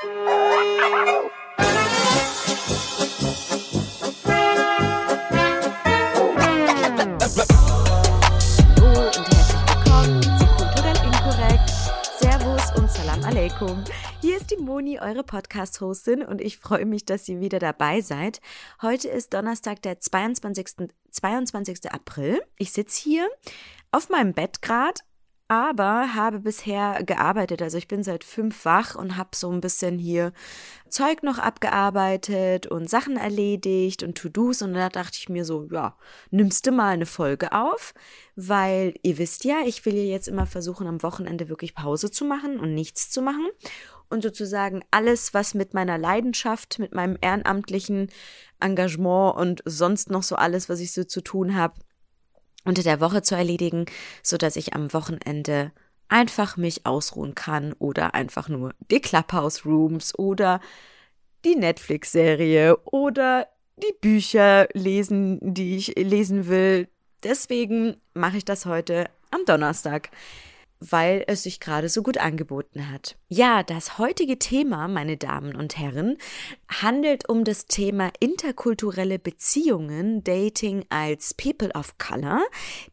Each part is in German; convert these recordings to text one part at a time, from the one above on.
Hallo und herzlich willkommen zu Kulturell Inkorrekt. Servus und Salam Aleikum. Hier ist die Moni, eure Podcast-Hostin und ich freue mich, dass ihr wieder dabei seid. Heute ist Donnerstag, der 22. 22. April. Ich sitze hier auf meinem Bett gerade aber habe bisher gearbeitet. Also ich bin seit fünf wach und habe so ein bisschen hier Zeug noch abgearbeitet und Sachen erledigt und To-Dos. Und da dachte ich mir so, ja, nimmst du mal eine Folge auf, weil ihr wisst ja, ich will ja jetzt immer versuchen, am Wochenende wirklich Pause zu machen und nichts zu machen. Und sozusagen alles, was mit meiner Leidenschaft, mit meinem ehrenamtlichen Engagement und sonst noch so alles, was ich so zu tun habe, unter der Woche zu erledigen, so dass ich am Wochenende einfach mich ausruhen kann oder einfach nur die Clubhouse Rooms oder die Netflix-Serie oder die Bücher lesen, die ich lesen will. Deswegen mache ich das heute am Donnerstag weil es sich gerade so gut angeboten hat. Ja, das heutige Thema, meine Damen und Herren, handelt um das Thema interkulturelle Beziehungen, Dating als People of Color.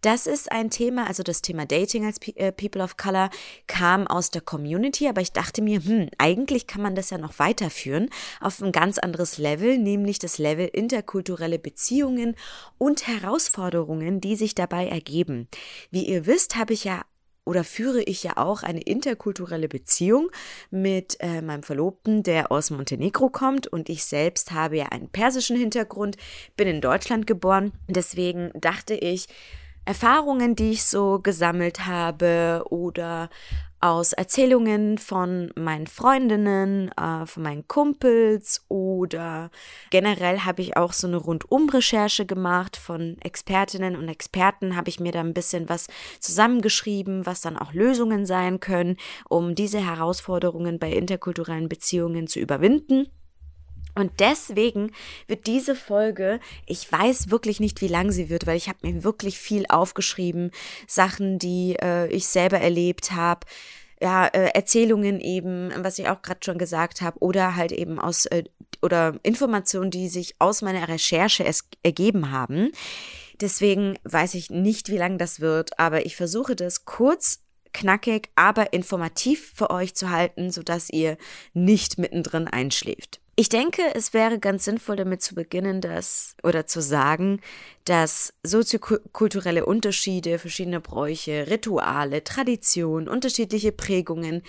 Das ist ein Thema, also das Thema Dating als äh, People of Color kam aus der Community, aber ich dachte mir, hm, eigentlich kann man das ja noch weiterführen auf ein ganz anderes Level, nämlich das Level interkulturelle Beziehungen und Herausforderungen, die sich dabei ergeben. Wie ihr wisst, habe ich ja oder führe ich ja auch eine interkulturelle Beziehung mit äh, meinem Verlobten, der aus Montenegro kommt und ich selbst habe ja einen persischen Hintergrund, bin in Deutschland geboren. Deswegen dachte ich, Erfahrungen, die ich so gesammelt habe oder aus Erzählungen von meinen Freundinnen, äh, von meinen Kumpels oder generell habe ich auch so eine Rundum-Recherche gemacht von Expertinnen und Experten, habe ich mir da ein bisschen was zusammengeschrieben, was dann auch Lösungen sein können, um diese Herausforderungen bei interkulturellen Beziehungen zu überwinden. Und deswegen wird diese Folge, ich weiß wirklich nicht, wie lang sie wird, weil ich habe mir wirklich viel aufgeschrieben, Sachen, die äh, ich selber erlebt habe, ja, äh, Erzählungen eben, was ich auch gerade schon gesagt habe, oder halt eben aus äh, oder Informationen, die sich aus meiner Recherche es ergeben haben. Deswegen weiß ich nicht, wie lang das wird, aber ich versuche das kurz knackig, aber informativ für euch zu halten, sodass ihr nicht mittendrin einschläft. Ich denke, es wäre ganz sinnvoll damit zu beginnen, dass oder zu sagen, dass soziokulturelle Unterschiede, verschiedene Bräuche, Rituale, Traditionen, unterschiedliche Prägungen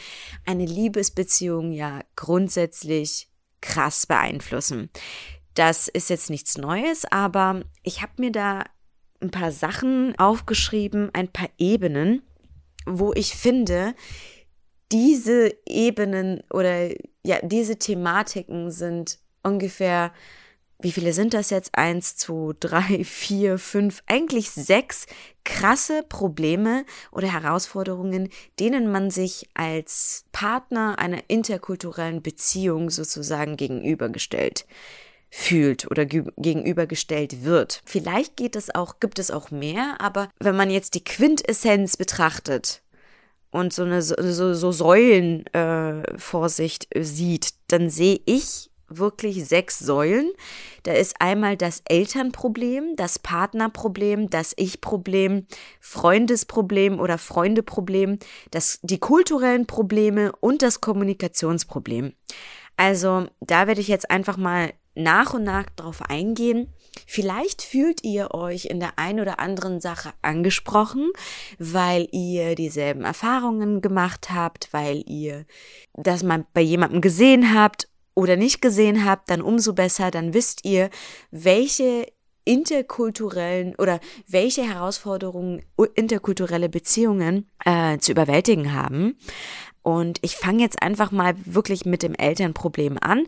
eine Liebesbeziehung ja grundsätzlich krass beeinflussen. Das ist jetzt nichts Neues, aber ich habe mir da ein paar Sachen aufgeschrieben, ein paar Ebenen, wo ich finde, diese Ebenen oder ja, diese Thematiken sind ungefähr, wie viele sind das jetzt? Eins, zwei, drei, vier, fünf, eigentlich sechs krasse Probleme oder Herausforderungen, denen man sich als Partner einer interkulturellen Beziehung sozusagen gegenübergestellt fühlt oder gegenübergestellt wird. Vielleicht geht es auch, gibt es auch mehr, aber wenn man jetzt die Quintessenz betrachtet, und so eine so, so Säulen äh, sich sieht, dann sehe ich wirklich sechs Säulen. Da ist einmal das Elternproblem, das Partnerproblem, das Ich-Problem, Freundesproblem oder Freundeproblem, das, die kulturellen Probleme und das Kommunikationsproblem. Also da werde ich jetzt einfach mal nach und nach drauf eingehen. Vielleicht fühlt ihr euch in der ein oder anderen Sache angesprochen, weil ihr dieselben Erfahrungen gemacht habt, weil ihr das mal bei jemandem gesehen habt oder nicht gesehen habt, dann umso besser, dann wisst ihr, welche interkulturellen oder welche Herausforderungen interkulturelle Beziehungen äh, zu überwältigen haben. Und ich fange jetzt einfach mal wirklich mit dem Elternproblem an.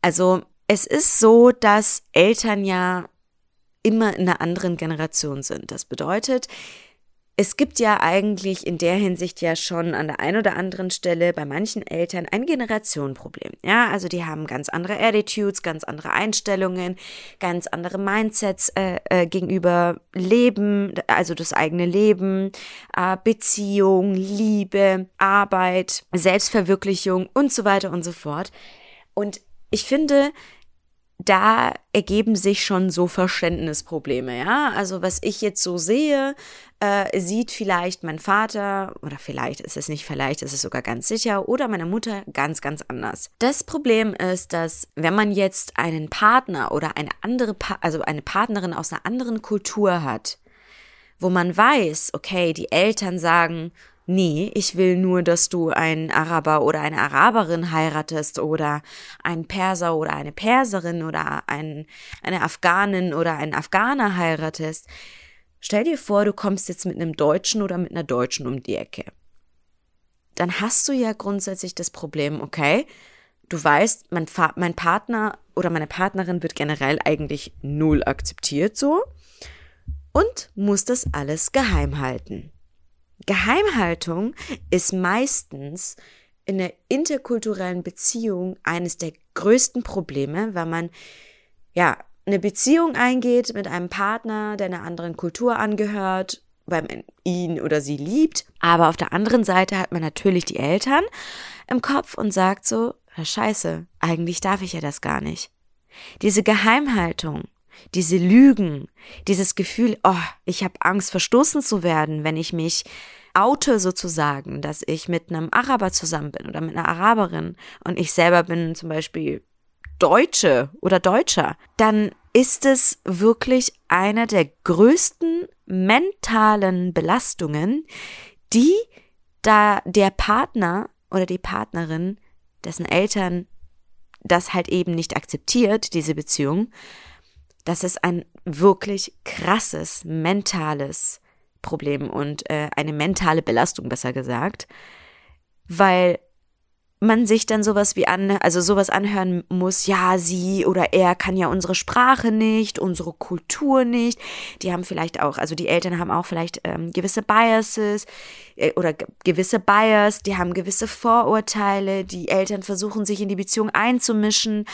Also es ist so, dass Eltern ja immer in einer anderen Generation sind. Das bedeutet, es gibt ja eigentlich in der Hinsicht ja schon an der einen oder anderen Stelle bei manchen Eltern ein Generationenproblem. Ja, also die haben ganz andere Attitudes, ganz andere Einstellungen, ganz andere Mindsets äh, äh, gegenüber Leben, also das eigene Leben, äh, Beziehung, Liebe, Arbeit, Selbstverwirklichung und so weiter und so fort. Und ich finde, da ergeben sich schon so Verständnisprobleme, ja. Also was ich jetzt so sehe, äh, sieht vielleicht mein Vater oder vielleicht ist es nicht vielleicht, ist es sogar ganz sicher oder meine Mutter ganz, ganz anders. Das Problem ist, dass wenn man jetzt einen Partner oder eine andere, pa also eine Partnerin aus einer anderen Kultur hat, wo man weiß, okay, die Eltern sagen, nee, ich will nur, dass du einen Araber oder eine Araberin heiratest oder einen Perser oder eine Perserin oder ein, eine Afghanin oder einen Afghaner heiratest. Stell dir vor, du kommst jetzt mit einem Deutschen oder mit einer Deutschen um die Ecke. Dann hast du ja grundsätzlich das Problem, okay, du weißt, mein, mein Partner oder meine Partnerin wird generell eigentlich null akzeptiert so und muss das alles geheim halten. Geheimhaltung ist meistens in der interkulturellen Beziehung eines der größten Probleme, weil man ja eine Beziehung eingeht mit einem Partner, der einer anderen Kultur angehört, weil man ihn oder sie liebt. Aber auf der anderen Seite hat man natürlich die Eltern im Kopf und sagt so, Scheiße, eigentlich darf ich ja das gar nicht. Diese Geheimhaltung diese Lügen, dieses Gefühl, oh, ich habe Angst, verstoßen zu werden, wenn ich mich oute sozusagen, dass ich mit einem Araber zusammen bin oder mit einer Araberin und ich selber bin zum Beispiel Deutsche oder Deutscher, dann ist es wirklich eine der größten mentalen Belastungen, die da der Partner oder die Partnerin, dessen Eltern das halt eben nicht akzeptiert, diese Beziehung, das ist ein wirklich krasses mentales Problem und äh, eine mentale Belastung, besser gesagt, weil man sich dann sowas wie an, also sowas anhören muss, ja, sie oder er kann ja unsere Sprache nicht, unsere Kultur nicht. Die haben vielleicht auch, also die Eltern haben auch vielleicht ähm, gewisse Biases äh, oder gewisse Bias, die haben gewisse Vorurteile, die Eltern versuchen sich in die Beziehung einzumischen.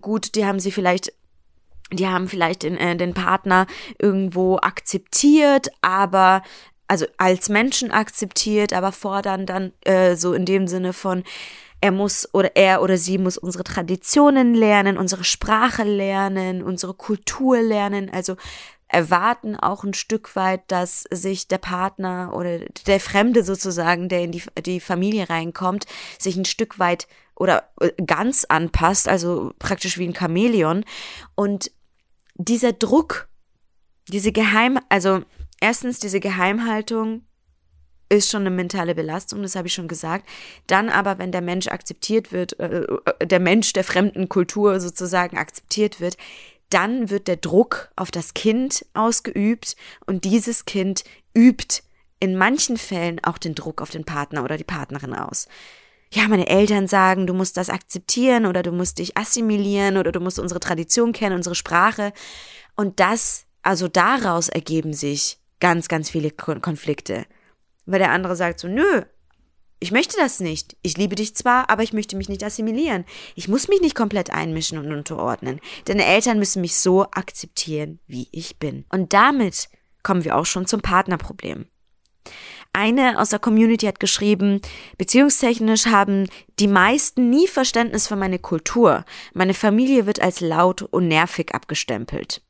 Gut, die haben sie vielleicht die haben vielleicht den, äh, den Partner irgendwo akzeptiert, aber also als Menschen akzeptiert, aber fordern dann äh, so in dem Sinne von er muss oder er oder sie muss unsere Traditionen lernen, unsere Sprache lernen, unsere Kultur lernen, also erwarten auch ein Stück weit, dass sich der Partner oder der Fremde sozusagen, der in die, die Familie reinkommt, sich ein Stück weit oder äh, ganz anpasst, also praktisch wie ein Chamäleon. Und dieser Druck, diese Geheim, also erstens diese Geheimhaltung ist schon eine mentale Belastung, das habe ich schon gesagt. Dann aber, wenn der Mensch akzeptiert wird, äh, äh, der Mensch der fremden Kultur sozusagen akzeptiert wird, dann wird der Druck auf das Kind ausgeübt und dieses Kind übt in manchen Fällen auch den Druck auf den Partner oder die Partnerin aus ja, meine Eltern sagen, du musst das akzeptieren oder du musst dich assimilieren oder du musst unsere Tradition kennen, unsere Sprache. Und das, also daraus ergeben sich ganz, ganz viele Konflikte. Weil der andere sagt so, nö, ich möchte das nicht. Ich liebe dich zwar, aber ich möchte mich nicht assimilieren. Ich muss mich nicht komplett einmischen und unterordnen. Deine Eltern müssen mich so akzeptieren, wie ich bin. Und damit kommen wir auch schon zum Partnerproblem. Eine aus der Community hat geschrieben, beziehungstechnisch haben die meisten nie Verständnis für meine Kultur. Meine Familie wird als laut und nervig abgestempelt.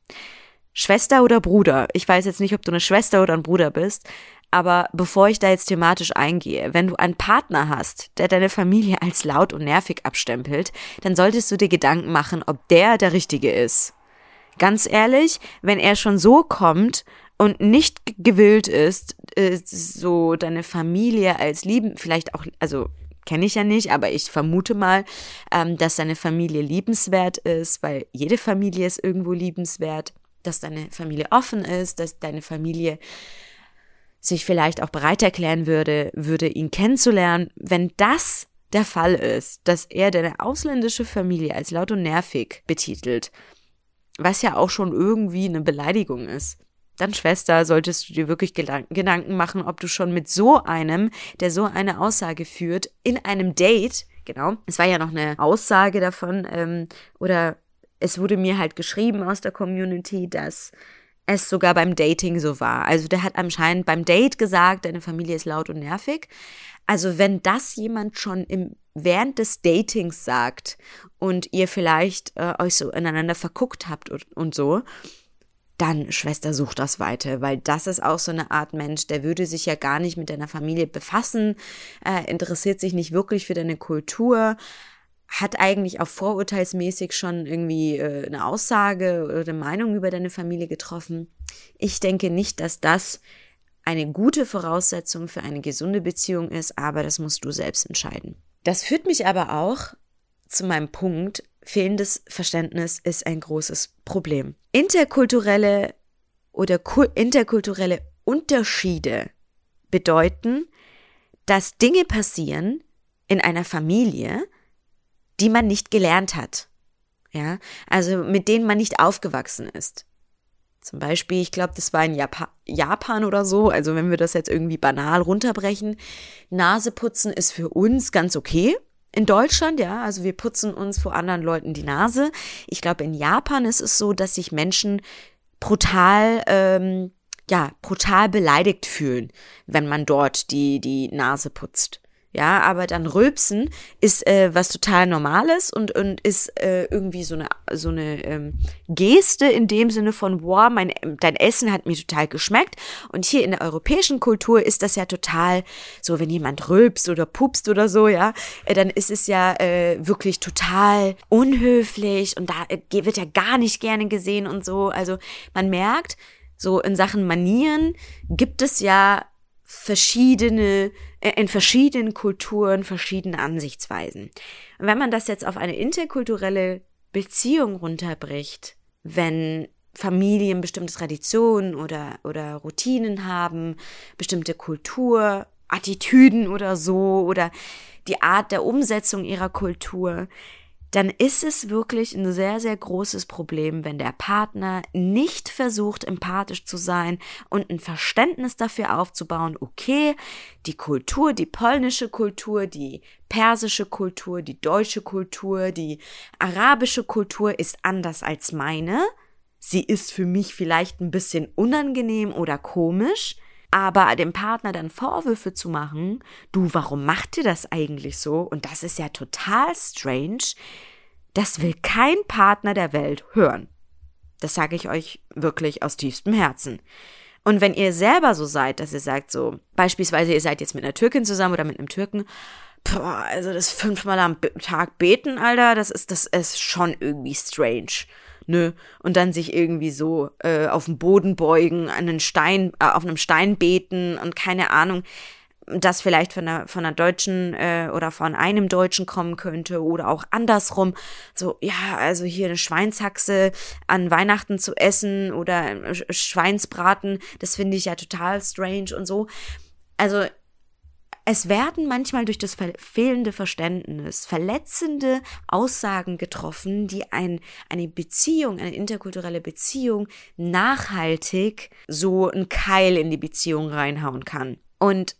Schwester oder Bruder? Ich weiß jetzt nicht, ob du eine Schwester oder ein Bruder bist, aber bevor ich da jetzt thematisch eingehe, wenn du einen Partner hast, der deine Familie als laut und nervig abstempelt, dann solltest du dir Gedanken machen, ob der der Richtige ist. Ganz ehrlich, wenn er schon so kommt und nicht gewillt ist, äh, so deine Familie als lieben, vielleicht auch, also kenne ich ja nicht, aber ich vermute mal, ähm, dass deine Familie liebenswert ist, weil jede Familie ist irgendwo liebenswert, dass deine Familie offen ist, dass deine Familie sich vielleicht auch bereit erklären würde, würde ihn kennenzulernen. Wenn das der Fall ist, dass er deine ausländische Familie als laut und nervig betitelt, was ja auch schon irgendwie eine Beleidigung ist, dann Schwester, solltest du dir wirklich Gedanken machen, ob du schon mit so einem, der so eine Aussage führt, in einem Date, genau, es war ja noch eine Aussage davon, ähm, oder es wurde mir halt geschrieben aus der Community, dass es sogar beim Dating so war. Also der hat anscheinend beim Date gesagt, deine Familie ist laut und nervig. Also wenn das jemand schon im, während des Datings sagt und ihr vielleicht äh, euch so ineinander verguckt habt und, und so, dann Schwester sucht das weiter, weil das ist auch so eine Art Mensch, der würde sich ja gar nicht mit deiner Familie befassen, äh, interessiert sich nicht wirklich für deine Kultur, hat eigentlich auch vorurteilsmäßig schon irgendwie äh, eine Aussage oder eine Meinung über deine Familie getroffen. Ich denke nicht, dass das eine gute Voraussetzung für eine gesunde Beziehung ist, aber das musst du selbst entscheiden. Das führt mich aber auch zu meinem Punkt, fehlendes Verständnis ist ein großes Problem. Interkulturelle oder interkulturelle Unterschiede bedeuten, dass Dinge passieren in einer Familie, die man nicht gelernt hat. Ja, also mit denen man nicht aufgewachsen ist. Zum Beispiel, ich glaube, das war in Japan, Japan oder so, also wenn wir das jetzt irgendwie banal runterbrechen, Naseputzen ist für uns ganz okay. In Deutschland, ja, also wir putzen uns vor anderen Leuten die Nase. Ich glaube, in Japan ist es so, dass sich Menschen brutal, ähm, ja, brutal beleidigt fühlen, wenn man dort die, die Nase putzt. Ja, aber dann Rülpsen ist äh, was total Normales und, und ist äh, irgendwie so eine, so eine ähm, Geste in dem Sinne von, wow, mein, dein Essen hat mir total geschmeckt. Und hier in der europäischen Kultur ist das ja total so, wenn jemand rülpst oder pupst oder so, ja, äh, dann ist es ja äh, wirklich total unhöflich und da äh, wird ja gar nicht gerne gesehen und so. Also man merkt, so in Sachen Manieren gibt es ja verschiedene, äh, in verschiedenen Kulturen verschiedene Ansichtsweisen. Und wenn man das jetzt auf eine interkulturelle Beziehung runterbricht, wenn Familien bestimmte Traditionen oder, oder Routinen haben, bestimmte Kultur, Attitüden oder so, oder die Art der Umsetzung ihrer Kultur, dann ist es wirklich ein sehr, sehr großes Problem, wenn der Partner nicht versucht, empathisch zu sein und ein Verständnis dafür aufzubauen, okay, die Kultur, die polnische Kultur, die persische Kultur, die deutsche Kultur, die arabische Kultur ist anders als meine. Sie ist für mich vielleicht ein bisschen unangenehm oder komisch, aber dem Partner dann Vorwürfe zu machen, du, warum macht ihr das eigentlich so? Und das ist ja total strange. Das will kein Partner der Welt hören. Das sage ich euch wirklich aus tiefstem Herzen. Und wenn ihr selber so seid, dass ihr sagt so, beispielsweise ihr seid jetzt mit einer Türkin zusammen oder mit einem Türken, boah, also das fünfmal am Tag beten, Alter, das ist, das ist schon irgendwie strange nö, und dann sich irgendwie so äh, auf den Boden beugen, an einen Stein, äh, auf einem Stein beten und keine Ahnung, das vielleicht von einer, von einer Deutschen äh, oder von einem Deutschen kommen könnte oder auch andersrum. So, ja, also hier eine Schweinshaxe an Weihnachten zu essen oder äh, Schweinsbraten, das finde ich ja total strange und so. Also es werden manchmal durch das fehlende Verständnis verletzende Aussagen getroffen, die ein, eine Beziehung, eine interkulturelle Beziehung nachhaltig so einen Keil in die Beziehung reinhauen kann. Und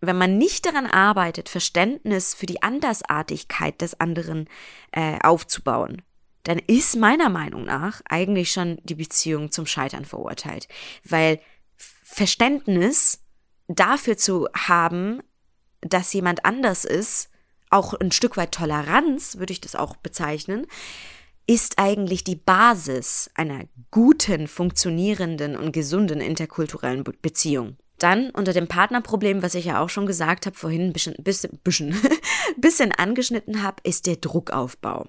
wenn man nicht daran arbeitet, Verständnis für die Andersartigkeit des anderen äh, aufzubauen, dann ist meiner Meinung nach eigentlich schon die Beziehung zum Scheitern verurteilt. Weil Verständnis dafür zu haben, dass jemand anders ist, auch ein Stück weit Toleranz, würde ich das auch bezeichnen, ist eigentlich die Basis einer guten, funktionierenden und gesunden interkulturellen Beziehung. Dann unter dem Partnerproblem, was ich ja auch schon gesagt habe, vorhin ein bisschen, bisschen, bisschen, bisschen angeschnitten habe, ist der Druckaufbau.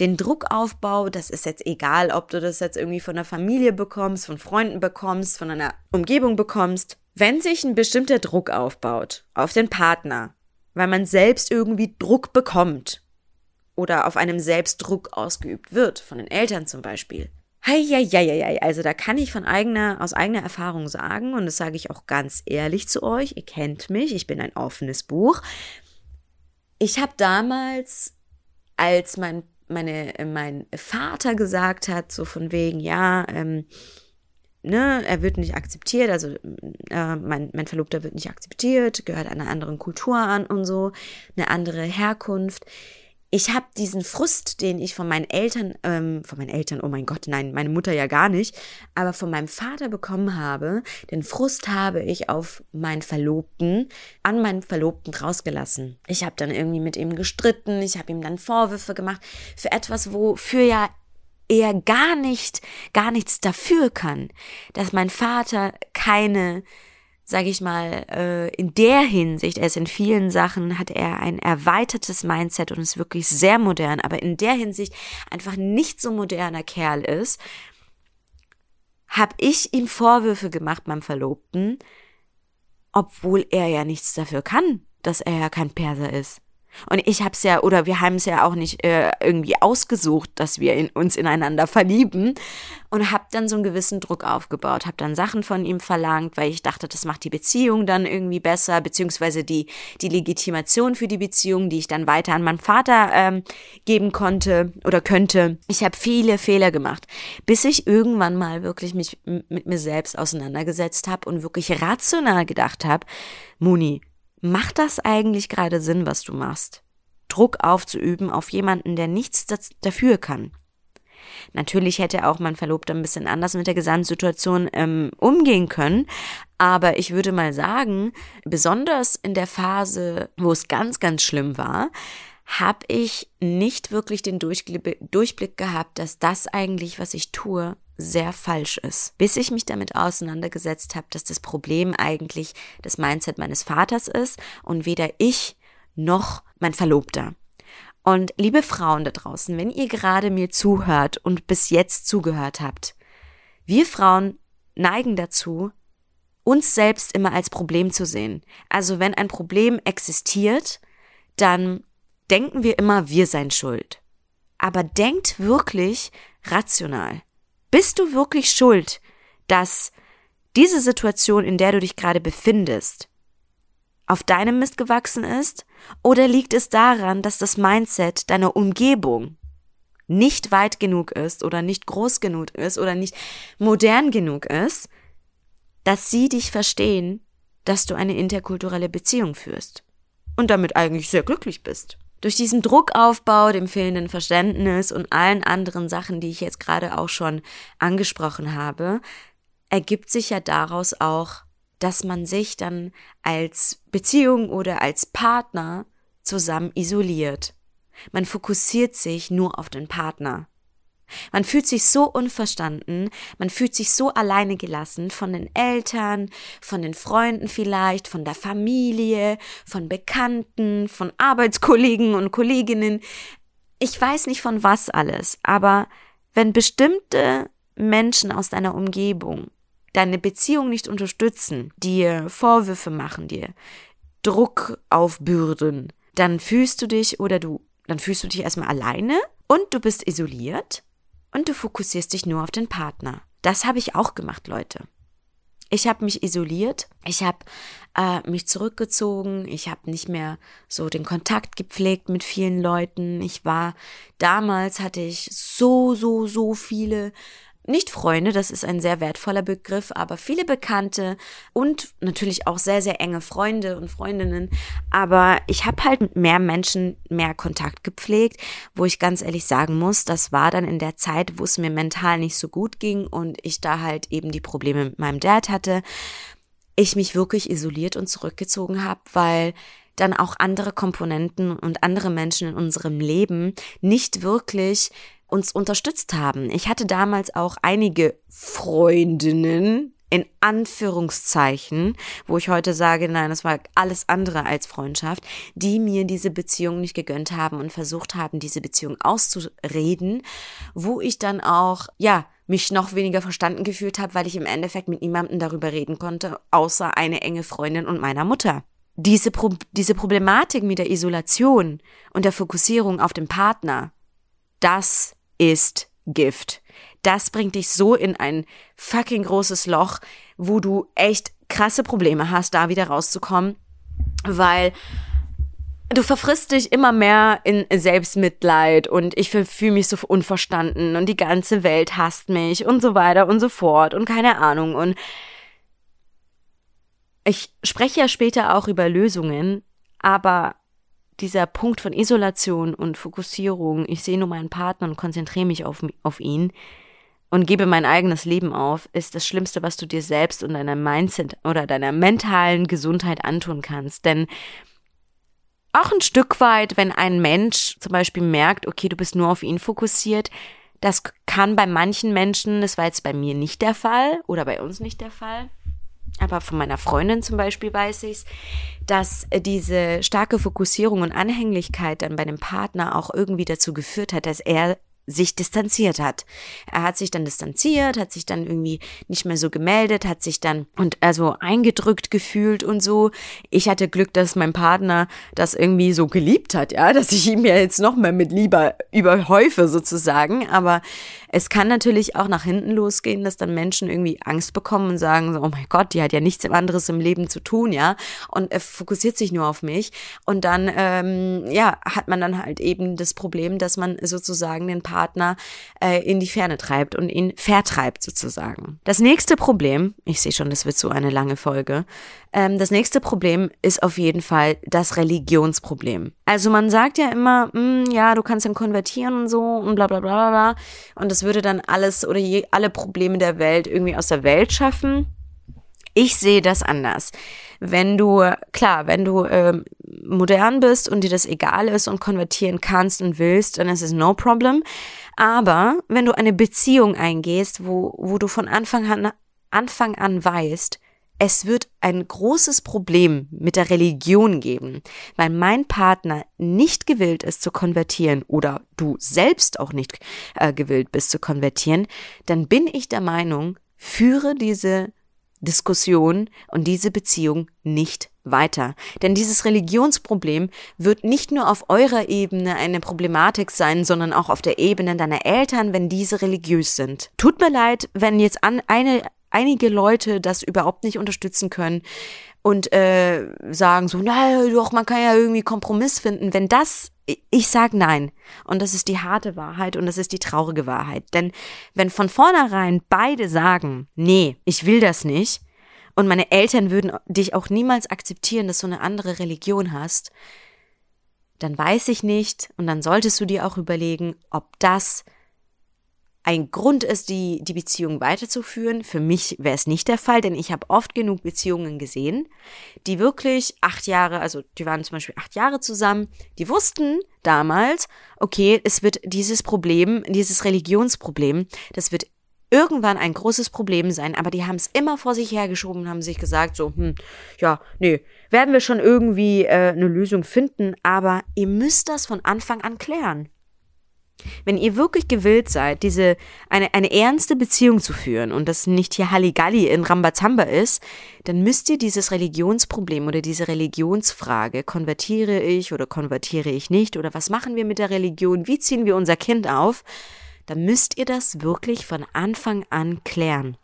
Den Druckaufbau, das ist jetzt egal, ob du das jetzt irgendwie von der Familie bekommst, von Freunden bekommst, von einer Umgebung bekommst. Wenn sich ein bestimmter Druck aufbaut auf den Partner, weil man selbst irgendwie Druck bekommt oder auf einem selbst Druck ausgeübt wird, von den Eltern zum Beispiel. Heieieiei, also da kann ich von eigener, aus eigener Erfahrung sagen, und das sage ich auch ganz ehrlich zu euch, ihr kennt mich, ich bin ein offenes Buch. Ich habe damals, als mein, meine, mein Vater gesagt hat, so von wegen, ja, ähm, ne, er wird nicht akzeptiert, also äh, mein, mein Verlobter wird nicht akzeptiert, gehört einer anderen Kultur an und so, eine andere Herkunft ich habe diesen Frust, den ich von meinen Eltern, ähm, von meinen Eltern, oh mein Gott, nein, meine Mutter ja gar nicht, aber von meinem Vater bekommen habe, den Frust habe ich auf meinen Verlobten, an meinen Verlobten rausgelassen. Ich habe dann irgendwie mit ihm gestritten, ich habe ihm dann Vorwürfe gemacht für etwas, wofür ja er gar nicht, gar nichts dafür kann, dass mein Vater keine sage ich mal, äh, in der Hinsicht, er ist in vielen Sachen, hat er ein erweitertes Mindset und ist wirklich sehr modern, aber in der Hinsicht einfach nicht so moderner Kerl ist, habe ich ihm Vorwürfe gemacht, meinem Verlobten, obwohl er ja nichts dafür kann, dass er ja kein Perser ist. Und ich hab's ja, oder wir haben es ja auch nicht äh, irgendwie ausgesucht, dass wir in, uns ineinander verlieben. Und hab dann so einen gewissen Druck aufgebaut, hab dann Sachen von ihm verlangt, weil ich dachte, das macht die Beziehung dann irgendwie besser, beziehungsweise die, die Legitimation für die Beziehung, die ich dann weiter an meinen Vater ähm, geben konnte oder könnte. Ich habe viele Fehler gemacht, bis ich irgendwann mal wirklich mich mit mir selbst auseinandergesetzt habe und wirklich rational gedacht habe, Muni, Macht das eigentlich gerade Sinn, was du machst? Druck aufzuüben auf jemanden, der nichts dafür kann. Natürlich hätte auch mein Verlobter ein bisschen anders mit der Gesamtsituation ähm, umgehen können, aber ich würde mal sagen, besonders in der Phase, wo es ganz, ganz schlimm war, habe ich nicht wirklich den Durchblick gehabt, dass das eigentlich, was ich tue, sehr falsch ist. Bis ich mich damit auseinandergesetzt habe, dass das Problem eigentlich das Mindset meines Vaters ist und weder ich noch mein Verlobter. Und liebe Frauen da draußen, wenn ihr gerade mir zuhört und bis jetzt zugehört habt, wir Frauen neigen dazu, uns selbst immer als Problem zu sehen. Also wenn ein Problem existiert, dann denken wir immer, wir seien schuld. Aber denkt wirklich rational. Bist du wirklich schuld, dass diese Situation, in der du dich gerade befindest, auf deinem Mist gewachsen ist? Oder liegt es daran, dass das Mindset deiner Umgebung nicht weit genug ist oder nicht groß genug ist oder nicht modern genug ist, dass sie dich verstehen, dass du eine interkulturelle Beziehung führst und damit eigentlich sehr glücklich bist? Durch diesen Druckaufbau, dem fehlenden Verständnis und allen anderen Sachen, die ich jetzt gerade auch schon angesprochen habe, ergibt sich ja daraus auch, dass man sich dann als Beziehung oder als Partner zusammen isoliert. Man fokussiert sich nur auf den Partner. Man fühlt sich so unverstanden, man fühlt sich so alleine gelassen von den Eltern, von den Freunden vielleicht, von der Familie, von Bekannten, von Arbeitskollegen und Kolleginnen. Ich weiß nicht von was alles, aber wenn bestimmte Menschen aus deiner Umgebung deine Beziehung nicht unterstützen, dir Vorwürfe machen, dir Druck aufbürden, dann fühlst du dich oder du, dann fühlst du dich erstmal alleine und du bist isoliert und du fokussierst dich nur auf den Partner. Das habe ich auch gemacht, Leute. Ich habe mich isoliert, ich habe äh, mich zurückgezogen, ich habe nicht mehr so den Kontakt gepflegt mit vielen Leuten. Ich war damals hatte ich so so so viele nicht Freunde, das ist ein sehr wertvoller Begriff, aber viele Bekannte und natürlich auch sehr, sehr enge Freunde und Freundinnen. Aber ich habe halt mit mehr Menschen mehr Kontakt gepflegt, wo ich ganz ehrlich sagen muss, das war dann in der Zeit, wo es mir mental nicht so gut ging und ich da halt eben die Probleme mit meinem Dad hatte, ich mich wirklich isoliert und zurückgezogen habe, weil dann auch andere Komponenten und andere Menschen in unserem Leben nicht wirklich uns unterstützt haben. Ich hatte damals auch einige Freundinnen, in Anführungszeichen, wo ich heute sage, nein, das war alles andere als Freundschaft, die mir diese Beziehung nicht gegönnt haben und versucht haben, diese Beziehung auszureden, wo ich dann auch, ja, mich noch weniger verstanden gefühlt habe, weil ich im Endeffekt mit niemandem darüber reden konnte, außer eine enge Freundin und meiner Mutter. Diese, Pro diese Problematik mit der Isolation und der Fokussierung auf den Partner, das ist Gift. Das bringt dich so in ein fucking großes Loch, wo du echt krasse Probleme hast, da wieder rauszukommen, weil du verfrisst dich immer mehr in Selbstmitleid und ich fühle mich so unverstanden und die ganze Welt hasst mich und so weiter und so fort und keine Ahnung. Und ich spreche ja später auch über Lösungen, aber dieser Punkt von Isolation und Fokussierung, ich sehe nur meinen Partner und konzentriere mich auf, auf ihn und gebe mein eigenes Leben auf, ist das Schlimmste, was du dir selbst und deiner Mindset oder deiner mentalen Gesundheit antun kannst. Denn auch ein Stück weit, wenn ein Mensch zum Beispiel merkt, okay, du bist nur auf ihn fokussiert, das kann bei manchen Menschen, das war jetzt bei mir nicht der Fall oder bei uns nicht der Fall, aber von meiner Freundin zum Beispiel weiß ich dass diese starke Fokussierung und Anhänglichkeit dann bei dem Partner auch irgendwie dazu geführt hat, dass er sich distanziert hat. Er hat sich dann distanziert, hat sich dann irgendwie nicht mehr so gemeldet, hat sich dann und also eingedrückt gefühlt und so. Ich hatte Glück, dass mein Partner das irgendwie so geliebt hat, ja, dass ich ihm ja jetzt noch mehr mit Lieber überhäufe sozusagen. Aber es kann natürlich auch nach hinten losgehen, dass dann Menschen irgendwie Angst bekommen und sagen so, oh mein Gott, die hat ja nichts anderes im Leben zu tun, ja, und er fokussiert sich nur auf mich. Und dann, ähm, ja, hat man dann halt eben das Problem, dass man sozusagen den Partner Partner äh, in die Ferne treibt und ihn vertreibt sozusagen. Das nächste Problem, ich sehe schon, das wird so eine lange Folge, ähm, das nächste Problem ist auf jeden Fall das Religionsproblem. Also man sagt ja immer, hm, ja, du kannst dann konvertieren und so und bla bla bla bla bla und das würde dann alles oder je, alle Probleme der Welt irgendwie aus der Welt schaffen. Ich sehe das anders. Wenn du, klar, wenn du ähm, modern bist und dir das egal ist und konvertieren kannst und willst, dann ist es no problem. Aber wenn du eine Beziehung eingehst, wo, wo du von Anfang an, Anfang an weißt, es wird ein großes Problem mit der Religion geben, weil mein Partner nicht gewillt ist zu konvertieren oder du selbst auch nicht äh, gewillt bist zu konvertieren, dann bin ich der Meinung, führe diese Diskussion und diese Beziehung nicht weiter. Denn dieses Religionsproblem wird nicht nur auf eurer Ebene eine Problematik sein, sondern auch auf der Ebene deiner Eltern, wenn diese religiös sind. Tut mir leid, wenn jetzt an eine, einige Leute das überhaupt nicht unterstützen können und äh, sagen so, na doch, man kann ja irgendwie Kompromiss finden. Wenn das ich sage nein. Und das ist die harte Wahrheit und das ist die traurige Wahrheit. Denn wenn von vornherein beide sagen, nee, ich will das nicht, und meine Eltern würden dich auch niemals akzeptieren, dass du eine andere Religion hast, dann weiß ich nicht und dann solltest du dir auch überlegen, ob das ein Grund ist, die, die Beziehung weiterzuführen. Für mich wäre es nicht der Fall, denn ich habe oft genug Beziehungen gesehen, die wirklich acht Jahre, also die waren zum Beispiel acht Jahre zusammen, die wussten damals, okay, es wird dieses Problem, dieses Religionsproblem, das wird irgendwann ein großes Problem sein, aber die haben es immer vor sich hergeschoben und haben sich gesagt, so, hm, ja, nee, werden wir schon irgendwie äh, eine Lösung finden, aber ihr müsst das von Anfang an klären. Wenn ihr wirklich gewillt seid, diese eine, eine ernste Beziehung zu führen und das nicht hier Halligalli in Rambazamba ist, dann müsst ihr dieses Religionsproblem oder diese Religionsfrage, konvertiere ich oder konvertiere ich nicht oder was machen wir mit der Religion, wie ziehen wir unser Kind auf, dann müsst ihr das wirklich von Anfang an klären.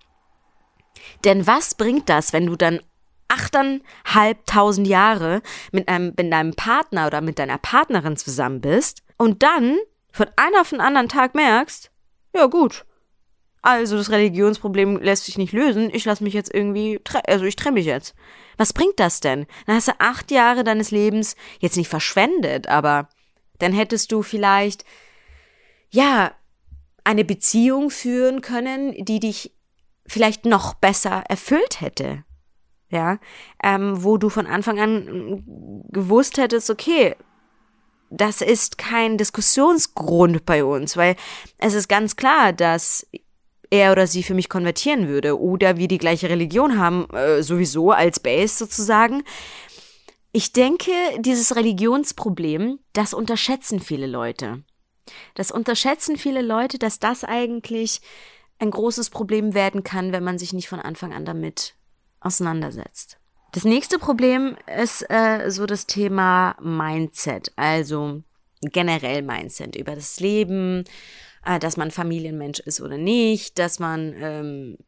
Denn was bringt das, wenn du dann achteinhalbtausend Jahre mit einem, mit deinem Partner oder mit deiner Partnerin zusammen bist und dann von einem auf den anderen Tag merkst, ja gut, also das Religionsproblem lässt sich nicht lösen, ich lasse mich jetzt irgendwie, also ich trenne mich jetzt. Was bringt das denn? Dann hast du acht Jahre deines Lebens jetzt nicht verschwendet, aber dann hättest du vielleicht, ja, eine Beziehung führen können, die dich vielleicht noch besser erfüllt hätte. Ja, ähm, wo du von Anfang an gewusst hättest, okay, das ist kein Diskussionsgrund bei uns, weil es ist ganz klar, dass er oder sie für mich konvertieren würde oder wir die gleiche Religion haben, äh, sowieso als Base sozusagen. Ich denke, dieses Religionsproblem, das unterschätzen viele Leute. Das unterschätzen viele Leute, dass das eigentlich ein großes Problem werden kann, wenn man sich nicht von Anfang an damit auseinandersetzt. Das nächste Problem ist äh, so das Thema Mindset, also generell Mindset über das Leben, äh, dass man Familienmensch ist oder nicht, dass man ähm,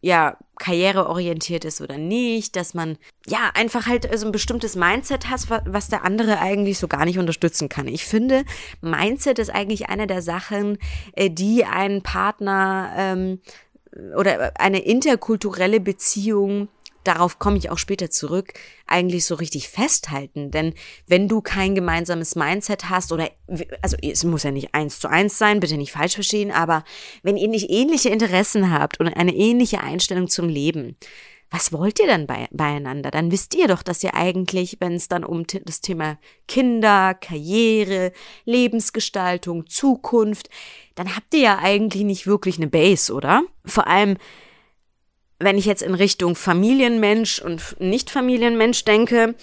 ja karriereorientiert ist oder nicht, dass man ja einfach halt so ein bestimmtes Mindset hat, was der andere eigentlich so gar nicht unterstützen kann. Ich finde, Mindset ist eigentlich eine der Sachen, äh, die einen Partner ähm, oder eine interkulturelle Beziehung darauf komme ich auch später zurück, eigentlich so richtig festhalten. Denn wenn du kein gemeinsames Mindset hast oder, also es muss ja nicht eins zu eins sein, bitte nicht falsch verstehen, aber wenn ihr nicht ähnliche Interessen habt und eine ähnliche Einstellung zum Leben, was wollt ihr dann bei, beieinander? Dann wisst ihr doch, dass ihr eigentlich, wenn es dann um das Thema Kinder, Karriere, Lebensgestaltung, Zukunft, dann habt ihr ja eigentlich nicht wirklich eine Base, oder? Vor allem, wenn ich jetzt in Richtung Familienmensch und Nicht-Familienmensch denke,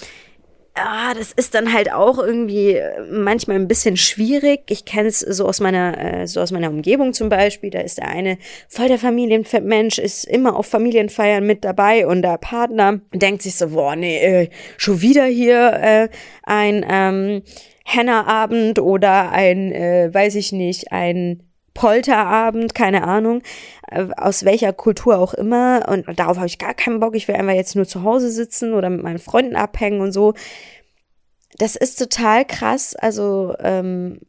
ah, das ist dann halt auch irgendwie äh, manchmal ein bisschen schwierig. Ich kenne es so aus meiner, äh, so aus meiner Umgebung zum Beispiel. Da ist der eine voll der Familienmensch, ist immer auf Familienfeiern mit dabei und der Partner denkt sich so, boah, nee, äh, schon wieder hier äh, ein ähm, Henna-Abend oder ein, äh, weiß ich nicht, ein Polterabend, keine Ahnung, äh, aus welcher Kultur auch immer. Und darauf habe ich gar keinen Bock. Ich will einfach jetzt nur zu Hause sitzen oder mit meinen Freunden abhängen und so. Das ist total krass. Also, ähm,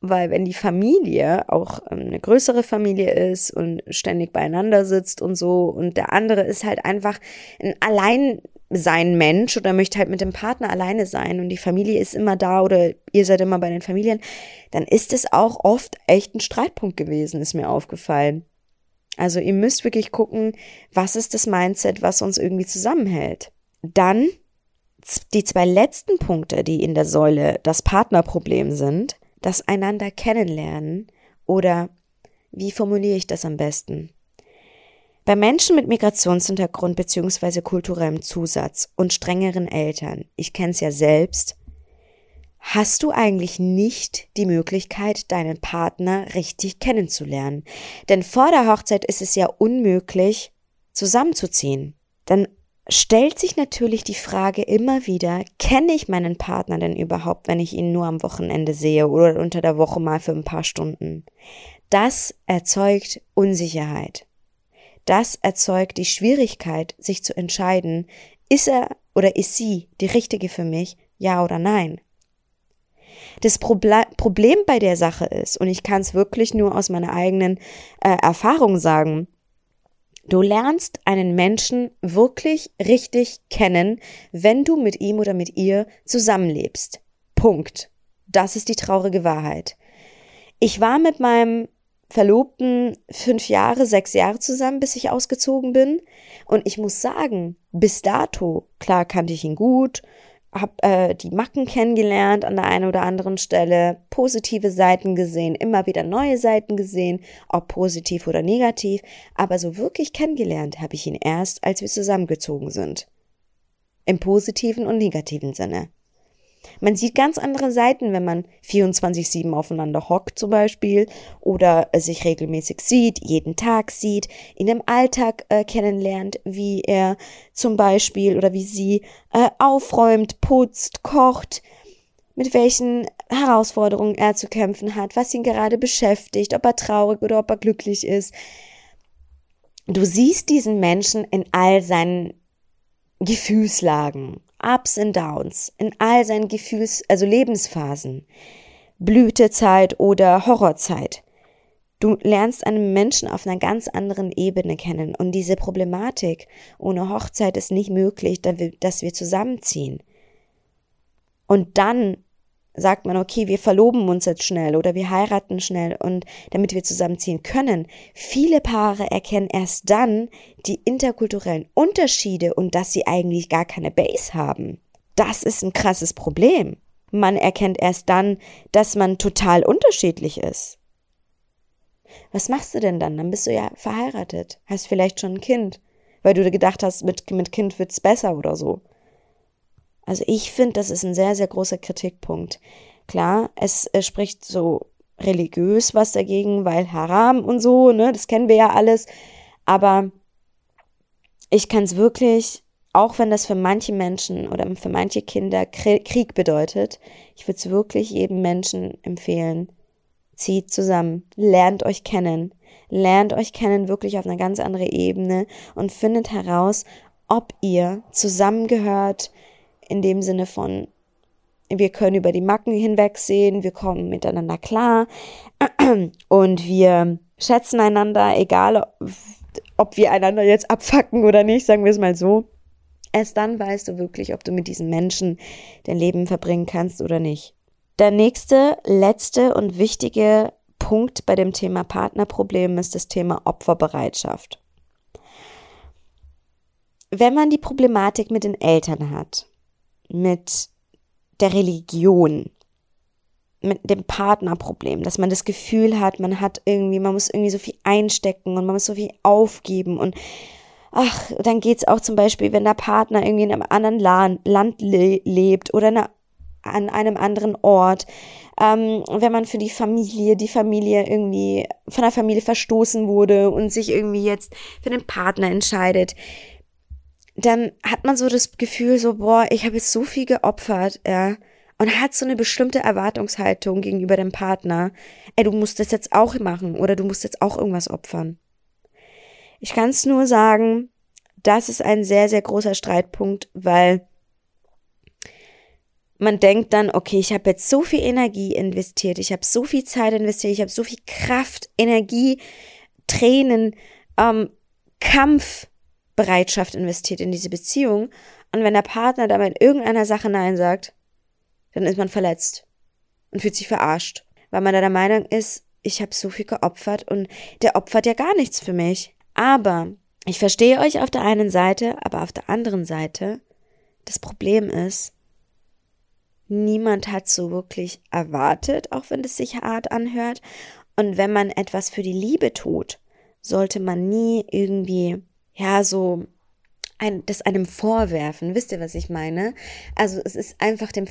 weil wenn die Familie auch ähm, eine größere Familie ist und ständig beieinander sitzt und so und der andere ist halt einfach ein allein sein Mensch oder möchte halt mit dem Partner alleine sein und die Familie ist immer da oder ihr seid immer bei den Familien, dann ist es auch oft echt ein Streitpunkt gewesen, ist mir aufgefallen. Also ihr müsst wirklich gucken, was ist das Mindset, was uns irgendwie zusammenhält. Dann die zwei letzten Punkte, die in der Säule das Partnerproblem sind, das einander kennenlernen oder wie formuliere ich das am besten? Bei Menschen mit Migrationshintergrund bzw. kulturellem Zusatz und strengeren Eltern, ich kenne es ja selbst, hast du eigentlich nicht die Möglichkeit, deinen Partner richtig kennenzulernen. Denn vor der Hochzeit ist es ja unmöglich, zusammenzuziehen. Dann stellt sich natürlich die Frage immer wieder, kenne ich meinen Partner denn überhaupt, wenn ich ihn nur am Wochenende sehe oder unter der Woche mal für ein paar Stunden? Das erzeugt Unsicherheit das erzeugt die Schwierigkeit, sich zu entscheiden, ist er oder ist sie die richtige für mich, ja oder nein. Das Problem bei der Sache ist, und ich kann es wirklich nur aus meiner eigenen äh, Erfahrung sagen, du lernst einen Menschen wirklich richtig kennen, wenn du mit ihm oder mit ihr zusammenlebst. Punkt. Das ist die traurige Wahrheit. Ich war mit meinem Verlobten fünf Jahre, sechs Jahre zusammen, bis ich ausgezogen bin. Und ich muss sagen, bis dato, klar kannte ich ihn gut, habe äh, die Macken kennengelernt an der einen oder anderen Stelle, positive Seiten gesehen, immer wieder neue Seiten gesehen, ob positiv oder negativ, aber so wirklich kennengelernt habe ich ihn erst, als wir zusammengezogen sind. Im positiven und negativen Sinne. Man sieht ganz andere Seiten, wenn man 24-7 aufeinander hockt zum Beispiel oder sich regelmäßig sieht, jeden Tag sieht, in dem Alltag äh, kennenlernt, wie er zum Beispiel oder wie sie äh, aufräumt, putzt, kocht, mit welchen Herausforderungen er zu kämpfen hat, was ihn gerade beschäftigt, ob er traurig oder ob er glücklich ist. Du siehst diesen Menschen in all seinen Gefühlslagen. Ups and Downs, in all seinen Gefühls-, also Lebensphasen, Blütezeit oder Horrorzeit. Du lernst einen Menschen auf einer ganz anderen Ebene kennen und diese Problematik ohne Hochzeit ist nicht möglich, dass wir zusammenziehen. Und dann sagt man, okay, wir verloben uns jetzt schnell oder wir heiraten schnell und damit wir zusammenziehen können. Viele Paare erkennen erst dann die interkulturellen Unterschiede und dass sie eigentlich gar keine Base haben. Das ist ein krasses Problem. Man erkennt erst dann, dass man total unterschiedlich ist. Was machst du denn dann? Dann bist du ja verheiratet, hast vielleicht schon ein Kind, weil du gedacht hast, mit, mit Kind wird's besser oder so. Also ich finde, das ist ein sehr, sehr großer Kritikpunkt. Klar, es, es spricht so religiös was dagegen, weil Haram und so, ne, das kennen wir ja alles. Aber ich kann es wirklich, auch wenn das für manche Menschen oder für manche Kinder Krieg bedeutet, ich würde es wirklich jedem Menschen empfehlen. Zieht zusammen, lernt euch kennen, Lernt euch kennen wirklich auf einer ganz anderen Ebene und findet heraus, ob ihr zusammengehört in dem Sinne von, wir können über die Macken hinwegsehen, wir kommen miteinander klar und wir schätzen einander, egal ob wir einander jetzt abfacken oder nicht, sagen wir es mal so. Erst dann weißt du wirklich, ob du mit diesen Menschen dein Leben verbringen kannst oder nicht. Der nächste, letzte und wichtige Punkt bei dem Thema Partnerproblem ist das Thema Opferbereitschaft. Wenn man die Problematik mit den Eltern hat, mit der Religion, mit dem Partnerproblem, dass man das Gefühl hat, man hat irgendwie, man muss irgendwie so viel einstecken und man muss so viel aufgeben und ach, dann geht's auch zum Beispiel, wenn der Partner irgendwie in einem anderen Land le lebt oder eine, an einem anderen Ort, ähm, wenn man für die Familie, die Familie irgendwie von der Familie verstoßen wurde und sich irgendwie jetzt für den Partner entscheidet, dann hat man so das Gefühl, so, boah, ich habe jetzt so viel geopfert, ja, und hat so eine bestimmte Erwartungshaltung gegenüber dem Partner, ey, du musst das jetzt auch machen oder du musst jetzt auch irgendwas opfern. Ich kann es nur sagen, das ist ein sehr, sehr großer Streitpunkt, weil man denkt dann, okay, ich habe jetzt so viel Energie investiert, ich habe so viel Zeit investiert, ich habe so viel Kraft, Energie, Tränen, ähm, Kampfbereitschaft investiert in diese Beziehung. Und wenn der Partner dabei in irgendeiner Sache Nein sagt, dann ist man verletzt und fühlt sich verarscht, weil man da der Meinung ist, ich habe so viel geopfert und der opfert ja gar nichts für mich. Aber ich verstehe euch auf der einen Seite, aber auf der anderen Seite, das Problem ist, niemand hat so wirklich erwartet, auch wenn es sich hart anhört. Und wenn man etwas für die Liebe tut, sollte man nie irgendwie, ja, so ein, das einem vorwerfen. Wisst ihr, was ich meine? Also es ist einfach dem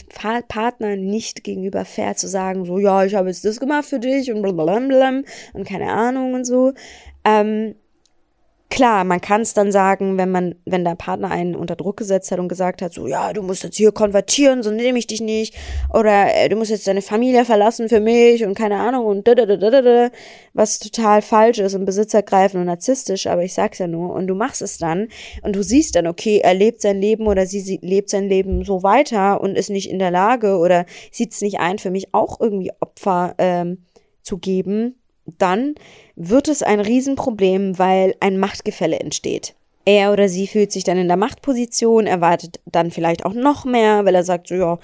Partner nicht gegenüber fair zu sagen, so, ja, ich habe jetzt das gemacht für dich und blablabla und keine Ahnung und so. Ähm, Klar, man kann es dann sagen, wenn man, wenn der Partner einen unter Druck gesetzt hat und gesagt hat, so ja, du musst jetzt hier konvertieren, so nehme ich dich nicht, oder äh, du musst jetzt deine Familie verlassen für mich und keine Ahnung und da, da, da, da, da, was total falsch ist und besitzergreifend und narzisstisch, aber ich sag's ja nur. Und du machst es dann und du siehst dann, okay, er lebt sein Leben oder sie, sie lebt sein Leben so weiter und ist nicht in der Lage oder sieht es nicht ein, für mich auch irgendwie Opfer ähm, zu geben dann wird es ein Riesenproblem, weil ein Machtgefälle entsteht. Er oder sie fühlt sich dann in der Machtposition, erwartet dann vielleicht auch noch mehr, weil er sagt so, ja,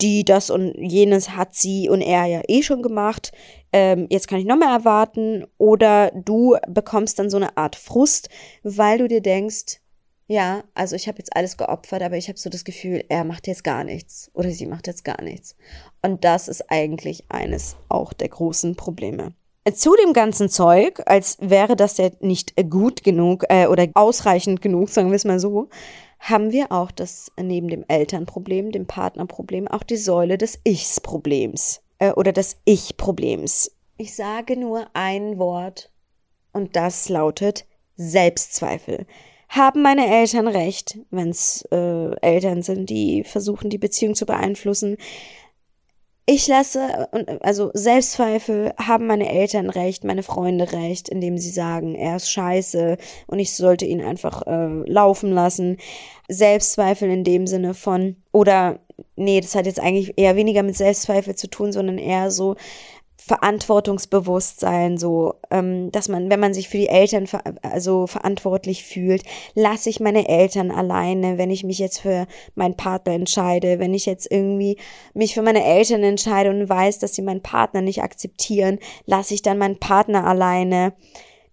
die, das und jenes hat sie und er ja eh schon gemacht, ähm, jetzt kann ich noch mehr erwarten. Oder du bekommst dann so eine Art Frust, weil du dir denkst, ja, also ich habe jetzt alles geopfert, aber ich habe so das Gefühl, er macht jetzt gar nichts oder sie macht jetzt gar nichts. Und das ist eigentlich eines auch der großen Probleme zu dem ganzen Zeug, als wäre das ja nicht gut genug äh, oder ausreichend genug, sagen wir es mal so, haben wir auch das neben dem Elternproblem, dem Partnerproblem, auch die Säule des Ichs-Problems äh, oder des Ich-Problems. Ich sage nur ein Wort und das lautet Selbstzweifel. Haben meine Eltern recht, wenn es äh, Eltern sind, die versuchen, die Beziehung zu beeinflussen? Ich lasse, also Selbstzweifel haben meine Eltern recht, meine Freunde recht, indem sie sagen, er ist scheiße und ich sollte ihn einfach äh, laufen lassen. Selbstzweifel in dem Sinne von, oder nee, das hat jetzt eigentlich eher weniger mit Selbstzweifel zu tun, sondern eher so, Verantwortungsbewusstsein, so, ähm, dass man, wenn man sich für die Eltern ver also verantwortlich fühlt, lasse ich meine Eltern alleine, wenn ich mich jetzt für meinen Partner entscheide, wenn ich jetzt irgendwie mich für meine Eltern entscheide und weiß, dass sie meinen Partner nicht akzeptieren, lasse ich dann meinen Partner alleine.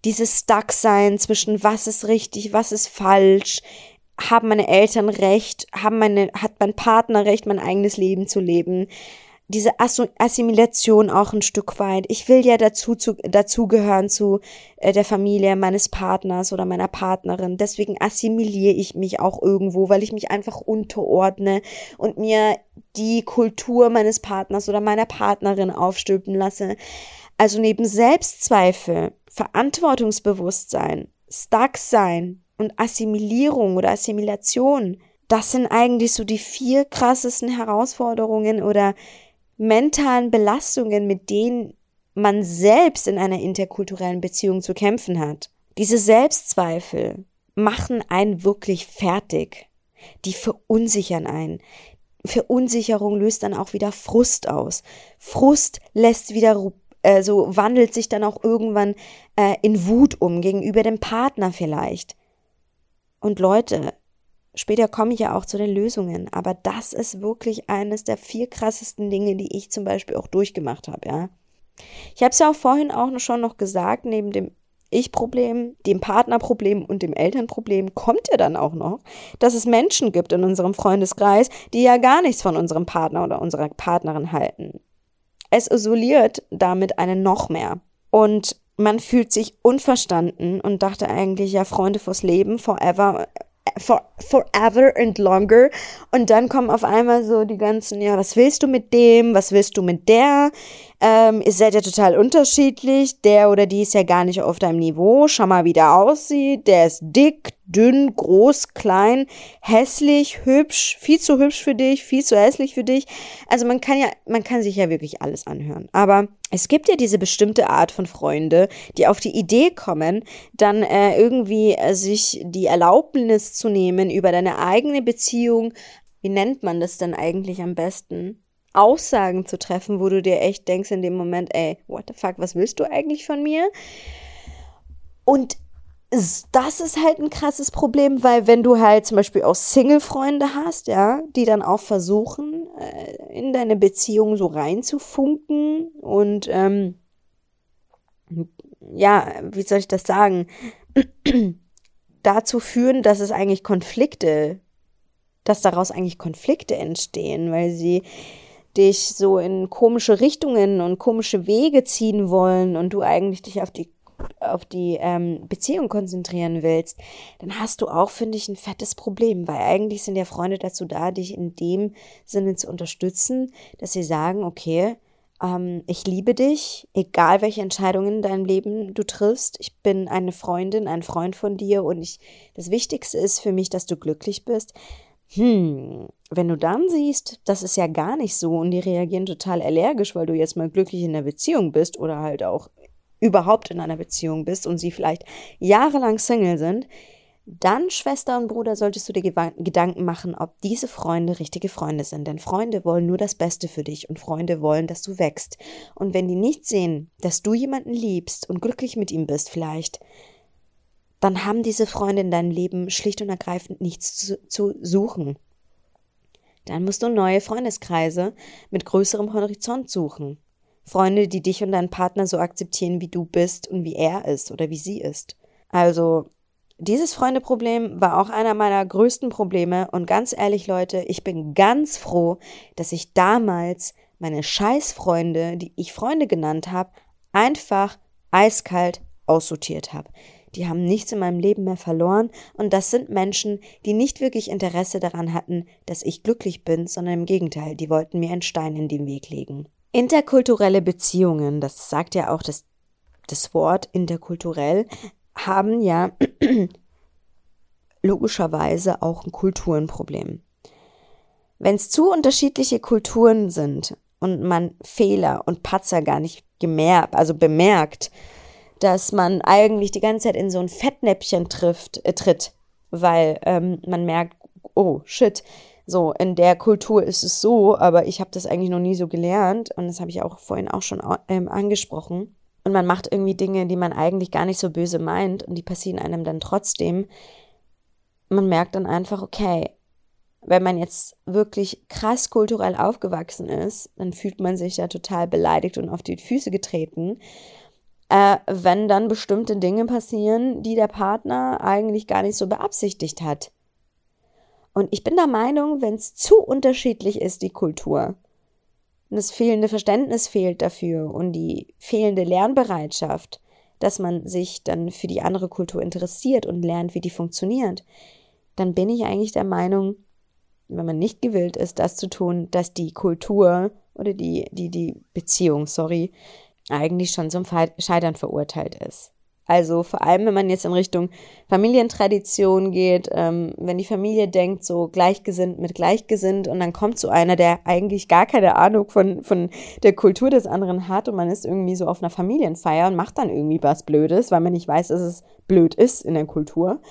Dieses Stuck-Sein zwischen was ist richtig, was ist falsch, haben meine Eltern recht, haben meine, hat mein Partner recht, mein eigenes Leben zu leben diese Assimilation auch ein Stück weit. Ich will ja dazu zu, dazugehören zu äh, der Familie meines Partners oder meiner Partnerin. Deswegen assimiliere ich mich auch irgendwo, weil ich mich einfach unterordne und mir die Kultur meines Partners oder meiner Partnerin aufstülpen lasse. Also neben Selbstzweifel, Verantwortungsbewusstsein, Stuck sein und Assimilierung oder Assimilation, das sind eigentlich so die vier krassesten Herausforderungen oder mentalen Belastungen, mit denen man selbst in einer interkulturellen Beziehung zu kämpfen hat. Diese Selbstzweifel machen einen wirklich fertig. Die verunsichern einen. Verunsicherung löst dann auch wieder Frust aus. Frust lässt wieder äh, so wandelt sich dann auch irgendwann äh, in Wut um gegenüber dem Partner vielleicht. Und Leute, später komme ich ja auch zu den Lösungen, aber das ist wirklich eines der vier krassesten Dinge, die ich zum Beispiel auch durchgemacht habe, ja. Ich habe es ja auch vorhin auch schon noch gesagt, neben dem ich-Problem, dem Partnerproblem und dem Elternproblem kommt ja dann auch noch, dass es Menschen gibt in unserem Freundeskreis, die ja gar nichts von unserem Partner oder unserer Partnerin halten. Es isoliert damit einen noch mehr. Und man fühlt sich unverstanden und dachte eigentlich, ja, Freunde fürs Leben, forever, for, forever and longer. Und dann kommen auf einmal so die ganzen, ja, was willst du mit dem? Was willst du mit der? Ähm, ihr seid ja total unterschiedlich. Der oder die ist ja gar nicht auf deinem Niveau. Schau mal, wie der aussieht. Der ist dick, dünn, groß, klein, hässlich, hübsch, viel zu hübsch für dich, viel zu hässlich für dich. Also man kann ja, man kann sich ja wirklich alles anhören. Aber es gibt ja diese bestimmte Art von Freunde, die auf die Idee kommen, dann äh, irgendwie äh, sich die Erlaubnis zu nehmen, über deine eigene Beziehung, wie nennt man das denn eigentlich am besten? Aussagen zu treffen, wo du dir echt denkst in dem Moment, ey, what the fuck, was willst du eigentlich von mir? Und das ist halt ein krasses Problem, weil wenn du halt zum Beispiel auch Single-Freunde hast, ja, die dann auch versuchen, äh, in deine Beziehung so reinzufunken und ähm, ja, wie soll ich das sagen, dazu führen, dass es eigentlich Konflikte, dass daraus eigentlich Konflikte entstehen, weil sie dich so in komische Richtungen und komische Wege ziehen wollen und du eigentlich dich auf die auf die ähm, Beziehung konzentrieren willst, dann hast du auch, finde ich, ein fettes Problem, weil eigentlich sind ja Freunde dazu da, dich in dem Sinne zu unterstützen, dass sie sagen, okay, ähm, ich liebe dich, egal welche Entscheidungen in deinem Leben du triffst. Ich bin eine Freundin, ein Freund von dir und ich, das Wichtigste ist für mich, dass du glücklich bist. Hm, wenn du dann siehst, das ist ja gar nicht so und die reagieren total allergisch, weil du jetzt mal glücklich in der Beziehung bist oder halt auch überhaupt in einer Beziehung bist und sie vielleicht jahrelang Single sind, dann, Schwester und Bruder, solltest du dir Gedanken machen, ob diese Freunde richtige Freunde sind. Denn Freunde wollen nur das Beste für dich und Freunde wollen, dass du wächst. Und wenn die nicht sehen, dass du jemanden liebst und glücklich mit ihm bist vielleicht, dann haben diese Freunde in deinem Leben schlicht und ergreifend nichts zu, zu suchen. Dann musst du neue Freundeskreise mit größerem Horizont suchen. Freunde, die dich und deinen Partner so akzeptieren, wie du bist und wie er ist oder wie sie ist. Also, dieses Freundeproblem war auch einer meiner größten Probleme und ganz ehrlich, Leute, ich bin ganz froh, dass ich damals meine Scheißfreunde, die ich Freunde genannt habe, einfach eiskalt aussortiert habe. Die haben nichts in meinem Leben mehr verloren und das sind Menschen, die nicht wirklich Interesse daran hatten, dass ich glücklich bin, sondern im Gegenteil, die wollten mir einen Stein in den Weg legen. Interkulturelle Beziehungen, das sagt ja auch das, das Wort interkulturell, haben ja logischerweise auch ein Kulturenproblem. Wenn es zu unterschiedliche Kulturen sind und man Fehler und Patzer gar nicht gemerkt, also bemerkt, dass man eigentlich die ganze Zeit in so ein Fettnäpfchen trifft, äh, tritt, weil ähm, man merkt, oh shit, so, in der Kultur ist es so, aber ich habe das eigentlich noch nie so gelernt und das habe ich auch vorhin auch schon ähm, angesprochen. Und man macht irgendwie Dinge, die man eigentlich gar nicht so böse meint und die passieren einem dann trotzdem. Man merkt dann einfach, okay, wenn man jetzt wirklich krass kulturell aufgewachsen ist, dann fühlt man sich ja total beleidigt und auf die Füße getreten. Äh, wenn dann bestimmte Dinge passieren, die der Partner eigentlich gar nicht so beabsichtigt hat. Und ich bin der Meinung, wenn es zu unterschiedlich ist, die Kultur, und das fehlende Verständnis fehlt dafür und die fehlende Lernbereitschaft, dass man sich dann für die andere Kultur interessiert und lernt, wie die funktioniert, dann bin ich eigentlich der Meinung, wenn man nicht gewillt ist, das zu tun, dass die Kultur oder die, die, die Beziehung, sorry, eigentlich schon zum Scheitern verurteilt ist. Also vor allem, wenn man jetzt in Richtung Familientradition geht, ähm, wenn die Familie denkt, so gleichgesinnt mit gleichgesinnt und dann kommt so einer, der eigentlich gar keine Ahnung von, von der Kultur des anderen hat und man ist irgendwie so auf einer Familienfeier und macht dann irgendwie was Blödes, weil man nicht weiß, dass es blöd ist in der Kultur,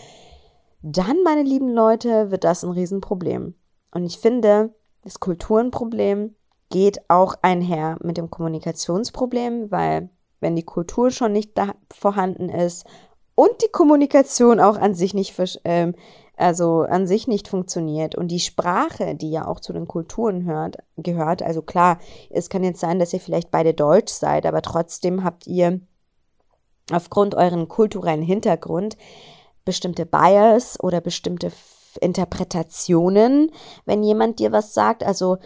dann, meine lieben Leute, wird das ein Riesenproblem. Und ich finde, das Kulturenproblem geht auch einher mit dem Kommunikationsproblem, weil wenn die Kultur schon nicht da vorhanden ist und die Kommunikation auch an sich nicht ähm, also an sich nicht funktioniert und die Sprache, die ja auch zu den Kulturen hört, gehört, also klar, es kann jetzt sein, dass ihr vielleicht beide Deutsch seid, aber trotzdem habt ihr aufgrund euren kulturellen Hintergrund bestimmte Bias oder bestimmte Interpretationen, wenn jemand dir was sagt, also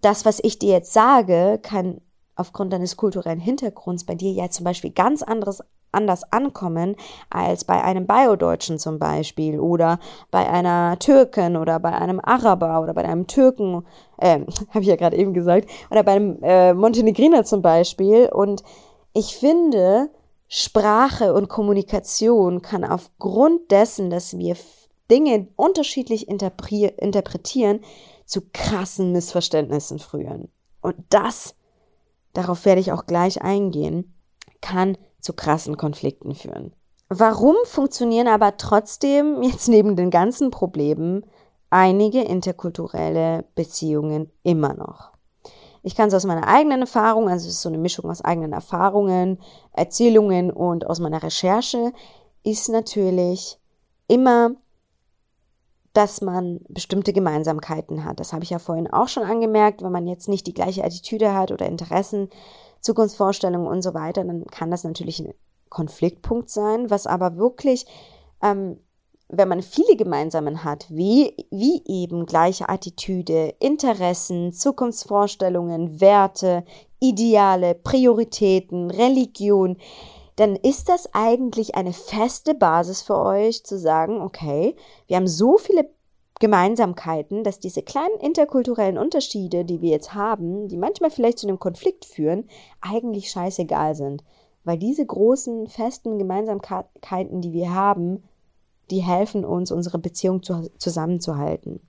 das, was ich dir jetzt sage, kann aufgrund deines kulturellen Hintergrunds bei dir ja zum Beispiel ganz anderes anders ankommen als bei einem Biodeutschen zum Beispiel oder bei einer Türkin oder bei einem Araber oder bei einem Türken, äh, habe ich ja gerade eben gesagt, oder bei einem äh, Montenegriner zum Beispiel. Und ich finde, Sprache und Kommunikation kann aufgrund dessen, dass wir Dinge unterschiedlich interpretieren, zu krassen Missverständnissen führen. Und das darauf werde ich auch gleich eingehen, kann zu krassen Konflikten führen. Warum funktionieren aber trotzdem jetzt neben den ganzen Problemen einige interkulturelle Beziehungen immer noch? Ich kann es aus meiner eigenen Erfahrung, also es ist so eine Mischung aus eigenen Erfahrungen, Erzählungen und aus meiner Recherche, ist natürlich immer dass man bestimmte Gemeinsamkeiten hat. Das habe ich ja vorhin auch schon angemerkt. Wenn man jetzt nicht die gleiche Attitüde hat oder Interessen, Zukunftsvorstellungen und so weiter, dann kann das natürlich ein Konfliktpunkt sein, was aber wirklich, ähm, wenn man viele gemeinsamen hat, wie, wie eben gleiche Attitüde, Interessen, Zukunftsvorstellungen, Werte, Ideale, Prioritäten, Religion, dann ist das eigentlich eine feste Basis für euch zu sagen, okay, wir haben so viele Gemeinsamkeiten, dass diese kleinen interkulturellen Unterschiede, die wir jetzt haben, die manchmal vielleicht zu einem Konflikt führen, eigentlich scheißegal sind. Weil diese großen, festen Gemeinsamkeiten, die wir haben, die helfen uns, unsere Beziehung zu, zusammenzuhalten.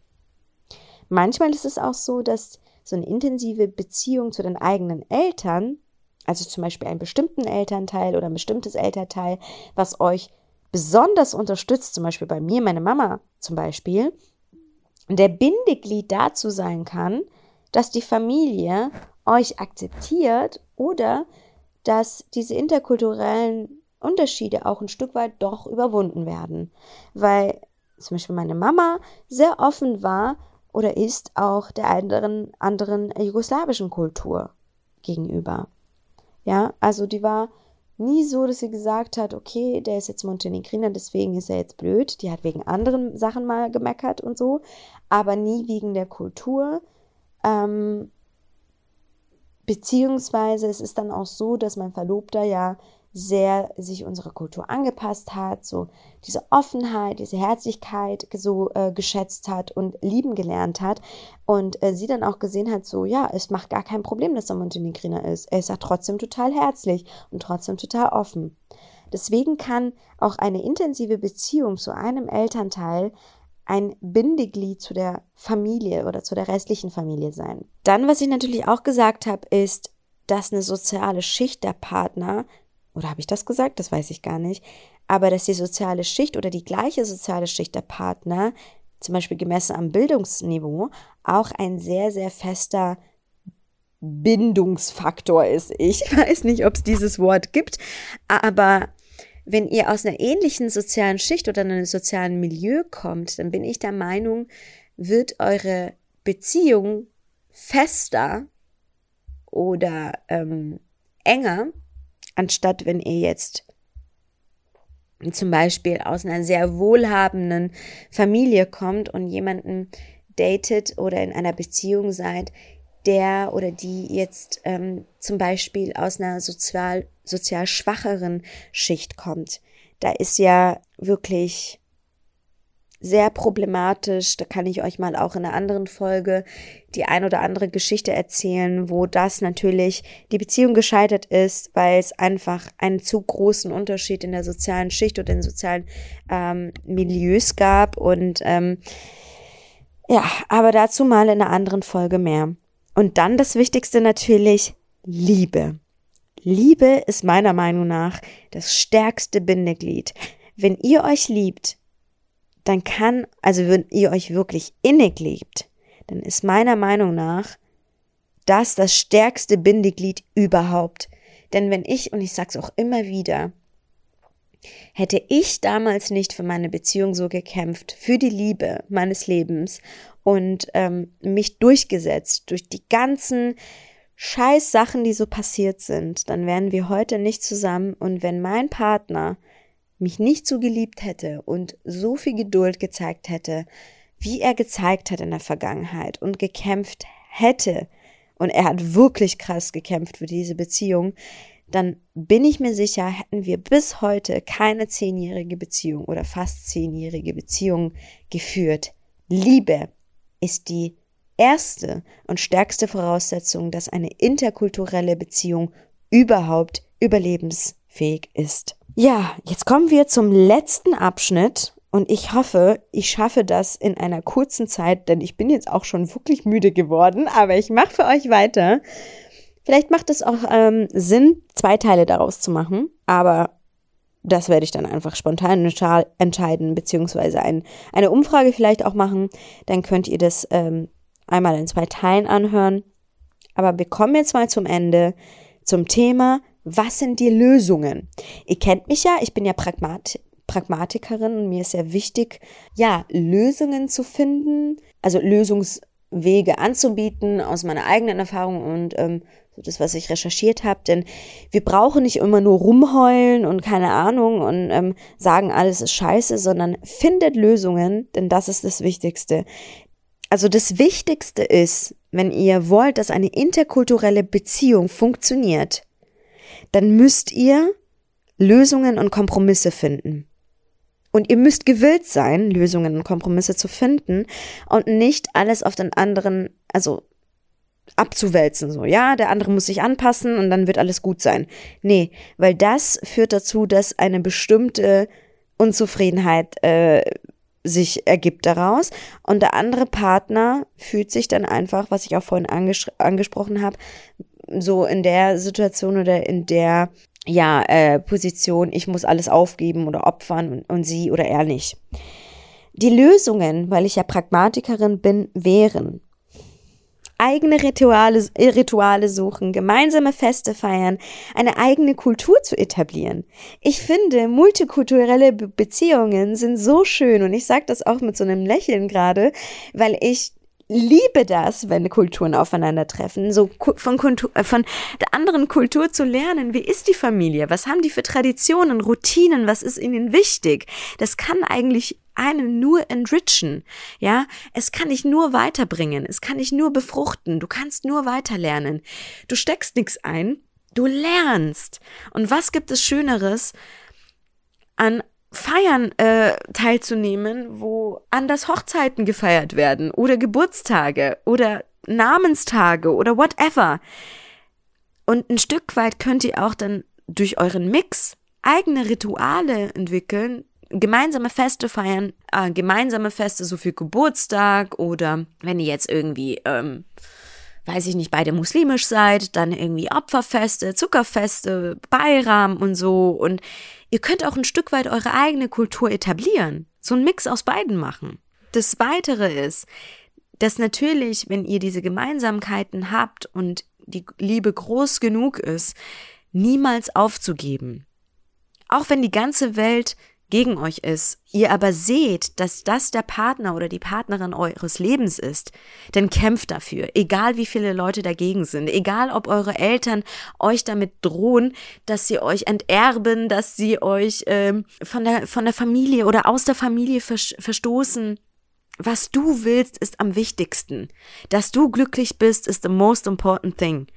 Manchmal ist es auch so, dass so eine intensive Beziehung zu den eigenen Eltern also zum Beispiel einen bestimmten Elternteil oder ein bestimmtes Elternteil, was euch besonders unterstützt, zum Beispiel bei mir, meine Mama zum Beispiel, der Bindeglied dazu sein kann, dass die Familie euch akzeptiert oder dass diese interkulturellen Unterschiede auch ein Stück weit doch überwunden werden. Weil zum Beispiel meine Mama sehr offen war oder ist auch der anderen, anderen jugoslawischen Kultur gegenüber. Ja, also die war nie so, dass sie gesagt hat, okay, der ist jetzt Montenegriner, deswegen ist er jetzt blöd. Die hat wegen anderen Sachen mal gemeckert und so, aber nie wegen der Kultur. Ähm, beziehungsweise es ist dann auch so, dass mein Verlobter ja sehr sich unserer Kultur angepasst hat, so diese Offenheit, diese Herzlichkeit so äh, geschätzt hat und lieben gelernt hat und äh, sie dann auch gesehen hat, so ja, es macht gar kein Problem, dass er Montenegriner ist. Er ist ja trotzdem total herzlich und trotzdem total offen. Deswegen kann auch eine intensive Beziehung zu einem Elternteil ein Bindeglied zu der Familie oder zu der restlichen Familie sein. Dann, was ich natürlich auch gesagt habe, ist, dass eine soziale Schicht der Partner oder habe ich das gesagt? Das weiß ich gar nicht. Aber dass die soziale Schicht oder die gleiche soziale Schicht der Partner, zum Beispiel gemessen am Bildungsniveau, auch ein sehr, sehr fester Bindungsfaktor ist. Ich weiß nicht, ob es dieses Wort gibt, aber wenn ihr aus einer ähnlichen sozialen Schicht oder einem sozialen Milieu kommt, dann bin ich der Meinung, wird eure Beziehung fester oder ähm, enger, anstatt wenn ihr jetzt zum Beispiel aus einer sehr wohlhabenden Familie kommt und jemanden datet oder in einer Beziehung seid, der oder die jetzt ähm, zum Beispiel aus einer sozial, sozial schwacheren Schicht kommt. Da ist ja wirklich sehr problematisch. Da kann ich euch mal auch in einer anderen Folge die ein oder andere Geschichte erzählen, wo das natürlich die Beziehung gescheitert ist, weil es einfach einen zu großen Unterschied in der sozialen Schicht oder in sozialen ähm, Milieus gab. Und ähm, ja, aber dazu mal in einer anderen Folge mehr. Und dann das Wichtigste natürlich, Liebe. Liebe ist meiner Meinung nach das stärkste Bindeglied. Wenn ihr euch liebt, dann kann, also wenn ihr euch wirklich innig liebt, dann ist meiner Meinung nach das das stärkste Bindeglied überhaupt. Denn wenn ich, und ich sag's auch immer wieder, hätte ich damals nicht für meine Beziehung so gekämpft, für die Liebe meines Lebens und ähm, mich durchgesetzt durch die ganzen scheiß Sachen, die so passiert sind, dann wären wir heute nicht zusammen und wenn mein Partner mich nicht so geliebt hätte und so viel Geduld gezeigt hätte, wie er gezeigt hat in der Vergangenheit und gekämpft hätte, und er hat wirklich krass gekämpft für diese Beziehung, dann bin ich mir sicher, hätten wir bis heute keine zehnjährige Beziehung oder fast zehnjährige Beziehung geführt. Liebe ist die erste und stärkste Voraussetzung, dass eine interkulturelle Beziehung überhaupt überlebensfähig ist. Ja, jetzt kommen wir zum letzten Abschnitt und ich hoffe, ich schaffe das in einer kurzen Zeit, denn ich bin jetzt auch schon wirklich müde geworden, aber ich mache für euch weiter. Vielleicht macht es auch ähm, Sinn, zwei Teile daraus zu machen, aber das werde ich dann einfach spontan entscheiden, beziehungsweise ein, eine Umfrage vielleicht auch machen. Dann könnt ihr das ähm, einmal in zwei Teilen anhören. Aber wir kommen jetzt mal zum Ende, zum Thema was sind die Lösungen? Ihr kennt mich ja, ich bin ja Pragmat Pragmatikerin und mir ist sehr wichtig, ja, Lösungen zu finden, also Lösungswege anzubieten aus meiner eigenen Erfahrung und ähm, das, was ich recherchiert habe. Denn wir brauchen nicht immer nur rumheulen und keine Ahnung und ähm, sagen, alles ist scheiße, sondern findet Lösungen, denn das ist das Wichtigste. Also das Wichtigste ist, wenn ihr wollt, dass eine interkulturelle Beziehung funktioniert, dann müsst ihr Lösungen und Kompromisse finden. Und ihr müsst gewillt sein, Lösungen und Kompromisse zu finden und nicht alles auf den anderen, also abzuwälzen, so, ja, der andere muss sich anpassen und dann wird alles gut sein. Nee, weil das führt dazu, dass eine bestimmte Unzufriedenheit äh, sich ergibt daraus und der andere Partner fühlt sich dann einfach, was ich auch vorhin anges angesprochen habe, so in der Situation oder in der ja äh, Position, ich muss alles aufgeben oder opfern und, und sie oder er nicht. Die Lösungen, weil ich ja Pragmatikerin bin, wären eigene Rituale, Rituale suchen, gemeinsame Feste feiern, eine eigene Kultur zu etablieren. Ich finde, multikulturelle Be Beziehungen sind so schön und ich sage das auch mit so einem Lächeln gerade, weil ich liebe das, wenn Kulturen aufeinandertreffen, so von, Kultur, äh, von der anderen Kultur zu lernen, wie ist die Familie, was haben die für Traditionen, Routinen, was ist ihnen wichtig. Das kann eigentlich einen nur enrichen, ja, es kann dich nur weiterbringen, es kann dich nur befruchten, du kannst nur weiterlernen. Du steckst nichts ein, du lernst. Und was gibt es Schöneres an Feiern äh, teilzunehmen, wo anders Hochzeiten gefeiert werden oder Geburtstage oder Namenstage oder whatever. Und ein Stück weit könnt ihr auch dann durch euren Mix eigene Rituale entwickeln, gemeinsame Feste feiern, äh, gemeinsame Feste so für Geburtstag oder wenn ihr jetzt irgendwie, ähm, weiß ich nicht, beide muslimisch seid, dann irgendwie Opferfeste, Zuckerfeste, Bayram und so und Ihr könnt auch ein Stück weit eure eigene Kultur etablieren, so ein Mix aus beiden machen. Das Weitere ist, dass natürlich, wenn ihr diese Gemeinsamkeiten habt und die Liebe groß genug ist, niemals aufzugeben. Auch wenn die ganze Welt gegen euch ist, ihr aber seht, dass das der Partner oder die Partnerin eures Lebens ist, dann kämpft dafür, egal wie viele Leute dagegen sind, egal ob eure Eltern euch damit drohen, dass sie euch enterben, dass sie euch ähm, von, der, von der Familie oder aus der Familie verstoßen. Was du willst, ist am wichtigsten. Dass du glücklich bist, ist the most important thing.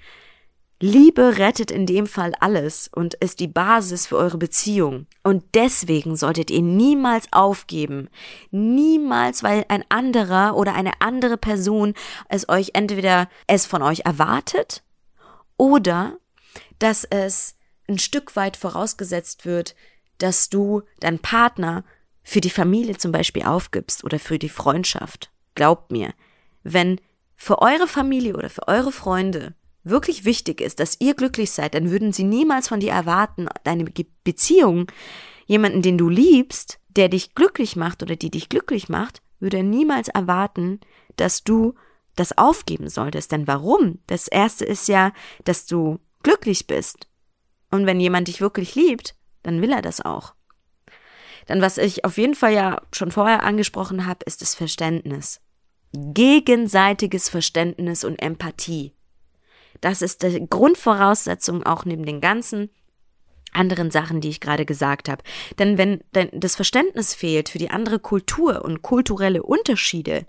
Liebe rettet in dem Fall alles und ist die Basis für eure Beziehung. Und deswegen solltet ihr niemals aufgeben. Niemals, weil ein anderer oder eine andere Person es euch entweder es von euch erwartet oder dass es ein Stück weit vorausgesetzt wird, dass du deinen Partner für die Familie zum Beispiel aufgibst oder für die Freundschaft. Glaubt mir, wenn für eure Familie oder für eure Freunde wirklich wichtig ist, dass ihr glücklich seid, dann würden sie niemals von dir erwarten, deine Beziehung, jemanden, den du liebst, der dich glücklich macht oder die dich glücklich macht, würde niemals erwarten, dass du das aufgeben solltest. Denn warum? Das erste ist ja, dass du glücklich bist. Und wenn jemand dich wirklich liebt, dann will er das auch. Dann was ich auf jeden Fall ja schon vorher angesprochen habe, ist das Verständnis. Gegenseitiges Verständnis und Empathie. Das ist die Grundvoraussetzung auch neben den ganzen anderen Sachen, die ich gerade gesagt habe. Denn wenn das Verständnis fehlt für die andere Kultur und kulturelle Unterschiede,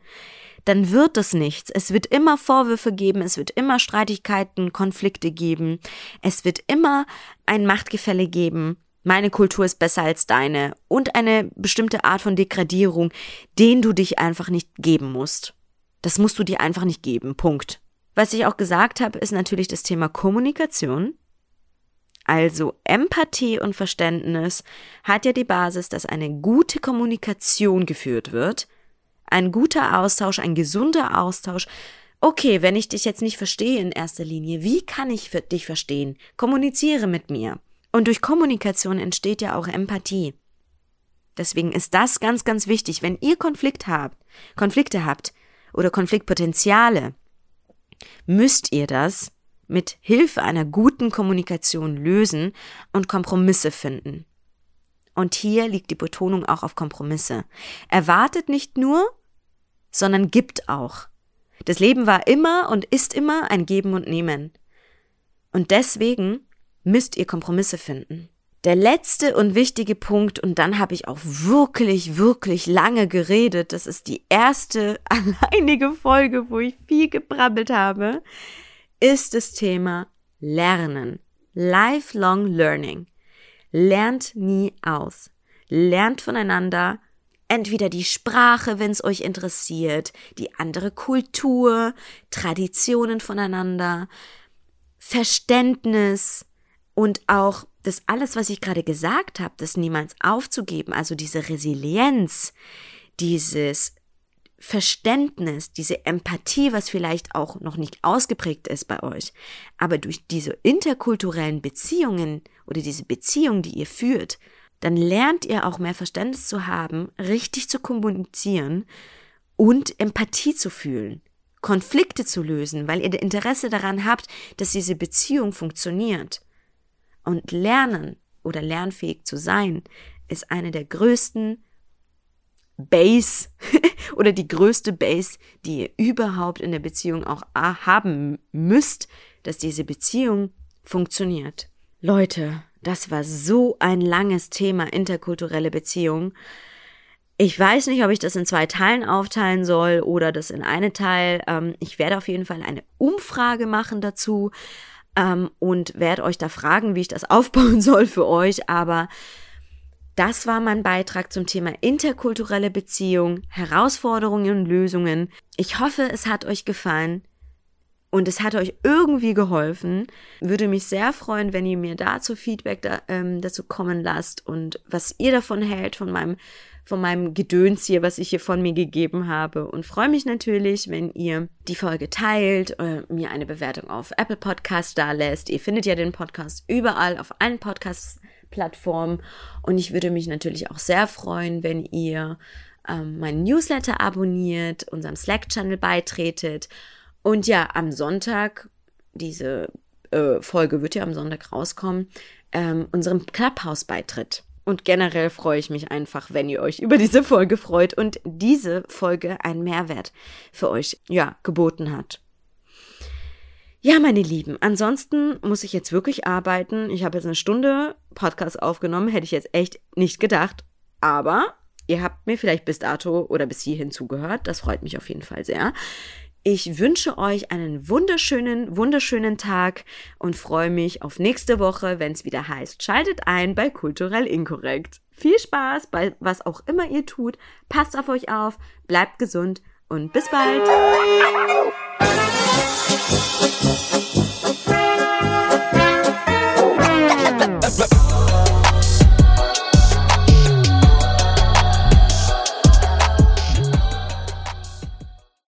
dann wird es nichts. Es wird immer Vorwürfe geben, es wird immer Streitigkeiten, Konflikte geben, es wird immer ein Machtgefälle geben. Meine Kultur ist besser als deine und eine bestimmte Art von Degradierung, den du dich einfach nicht geben musst. Das musst du dir einfach nicht geben. Punkt. Was ich auch gesagt habe, ist natürlich das Thema Kommunikation. Also Empathie und Verständnis hat ja die Basis, dass eine gute Kommunikation geführt wird, ein guter Austausch, ein gesunder Austausch. Okay, wenn ich dich jetzt nicht verstehe in erster Linie, wie kann ich dich verstehen? Kommuniziere mit mir. Und durch Kommunikation entsteht ja auch Empathie. Deswegen ist das ganz, ganz wichtig. Wenn ihr Konflikt habt, Konflikte habt oder Konfliktpotenziale, müsst ihr das mit Hilfe einer guten Kommunikation lösen und Kompromisse finden. Und hier liegt die Betonung auch auf Kompromisse. Erwartet nicht nur, sondern gibt auch. Das Leben war immer und ist immer ein Geben und Nehmen. Und deswegen müsst ihr Kompromisse finden. Der letzte und wichtige Punkt, und dann habe ich auch wirklich, wirklich lange geredet, das ist die erste alleinige Folge, wo ich viel gebrabbelt habe, ist das Thema Lernen. Lifelong Learning. Lernt nie aus. Lernt voneinander, entweder die Sprache, wenn es euch interessiert, die andere Kultur, Traditionen voneinander, Verständnis und auch das alles, was ich gerade gesagt habe, das niemals aufzugeben, also diese Resilienz, dieses Verständnis, diese Empathie, was vielleicht auch noch nicht ausgeprägt ist bei euch, aber durch diese interkulturellen Beziehungen oder diese Beziehung, die ihr führt, dann lernt ihr auch mehr Verständnis zu haben, richtig zu kommunizieren und Empathie zu fühlen, Konflikte zu lösen, weil ihr Interesse daran habt, dass diese Beziehung funktioniert. Und lernen oder lernfähig zu sein, ist eine der größten Base oder die größte Base, die ihr überhaupt in der Beziehung auch haben müsst, dass diese Beziehung funktioniert. Leute, das war so ein langes Thema interkulturelle Beziehung. Ich weiß nicht, ob ich das in zwei Teilen aufteilen soll oder das in eine Teil. Ähm, ich werde auf jeden Fall eine Umfrage machen dazu ähm, und werde euch da fragen, wie ich das aufbauen soll für euch. Aber das war mein Beitrag zum Thema interkulturelle Beziehung, Herausforderungen und Lösungen. Ich hoffe, es hat euch gefallen und es hat euch irgendwie geholfen. Würde mich sehr freuen, wenn ihr mir dazu Feedback da, ähm, dazu kommen lasst und was ihr davon hält, von meinem von meinem Gedöns hier, was ich hier von mir gegeben habe. Und freue mich natürlich, wenn ihr die Folge teilt, äh, mir eine Bewertung auf Apple Podcast da lässt. Ihr findet ja den Podcast überall auf allen Podcast-Plattformen. Und ich würde mich natürlich auch sehr freuen, wenn ihr ähm, meinen Newsletter abonniert, unserem Slack-Channel beitretet. Und ja, am Sonntag, diese äh, Folge wird ja am Sonntag rauskommen, ähm, unserem Clubhouse beitritt. Und generell freue ich mich einfach, wenn ihr euch über diese Folge freut und diese Folge einen Mehrwert für euch, ja, geboten hat. Ja, meine Lieben, ansonsten muss ich jetzt wirklich arbeiten. Ich habe jetzt eine Stunde Podcast aufgenommen, hätte ich jetzt echt nicht gedacht. Aber ihr habt mir vielleicht bis dato oder bis hierhin zugehört. Das freut mich auf jeden Fall sehr. Ich wünsche euch einen wunderschönen, wunderschönen Tag und freue mich auf nächste Woche, wenn es wieder heißt, schaltet ein bei Kulturell Inkorrekt. Viel Spaß bei was auch immer ihr tut. Passt auf euch auf, bleibt gesund und bis bald.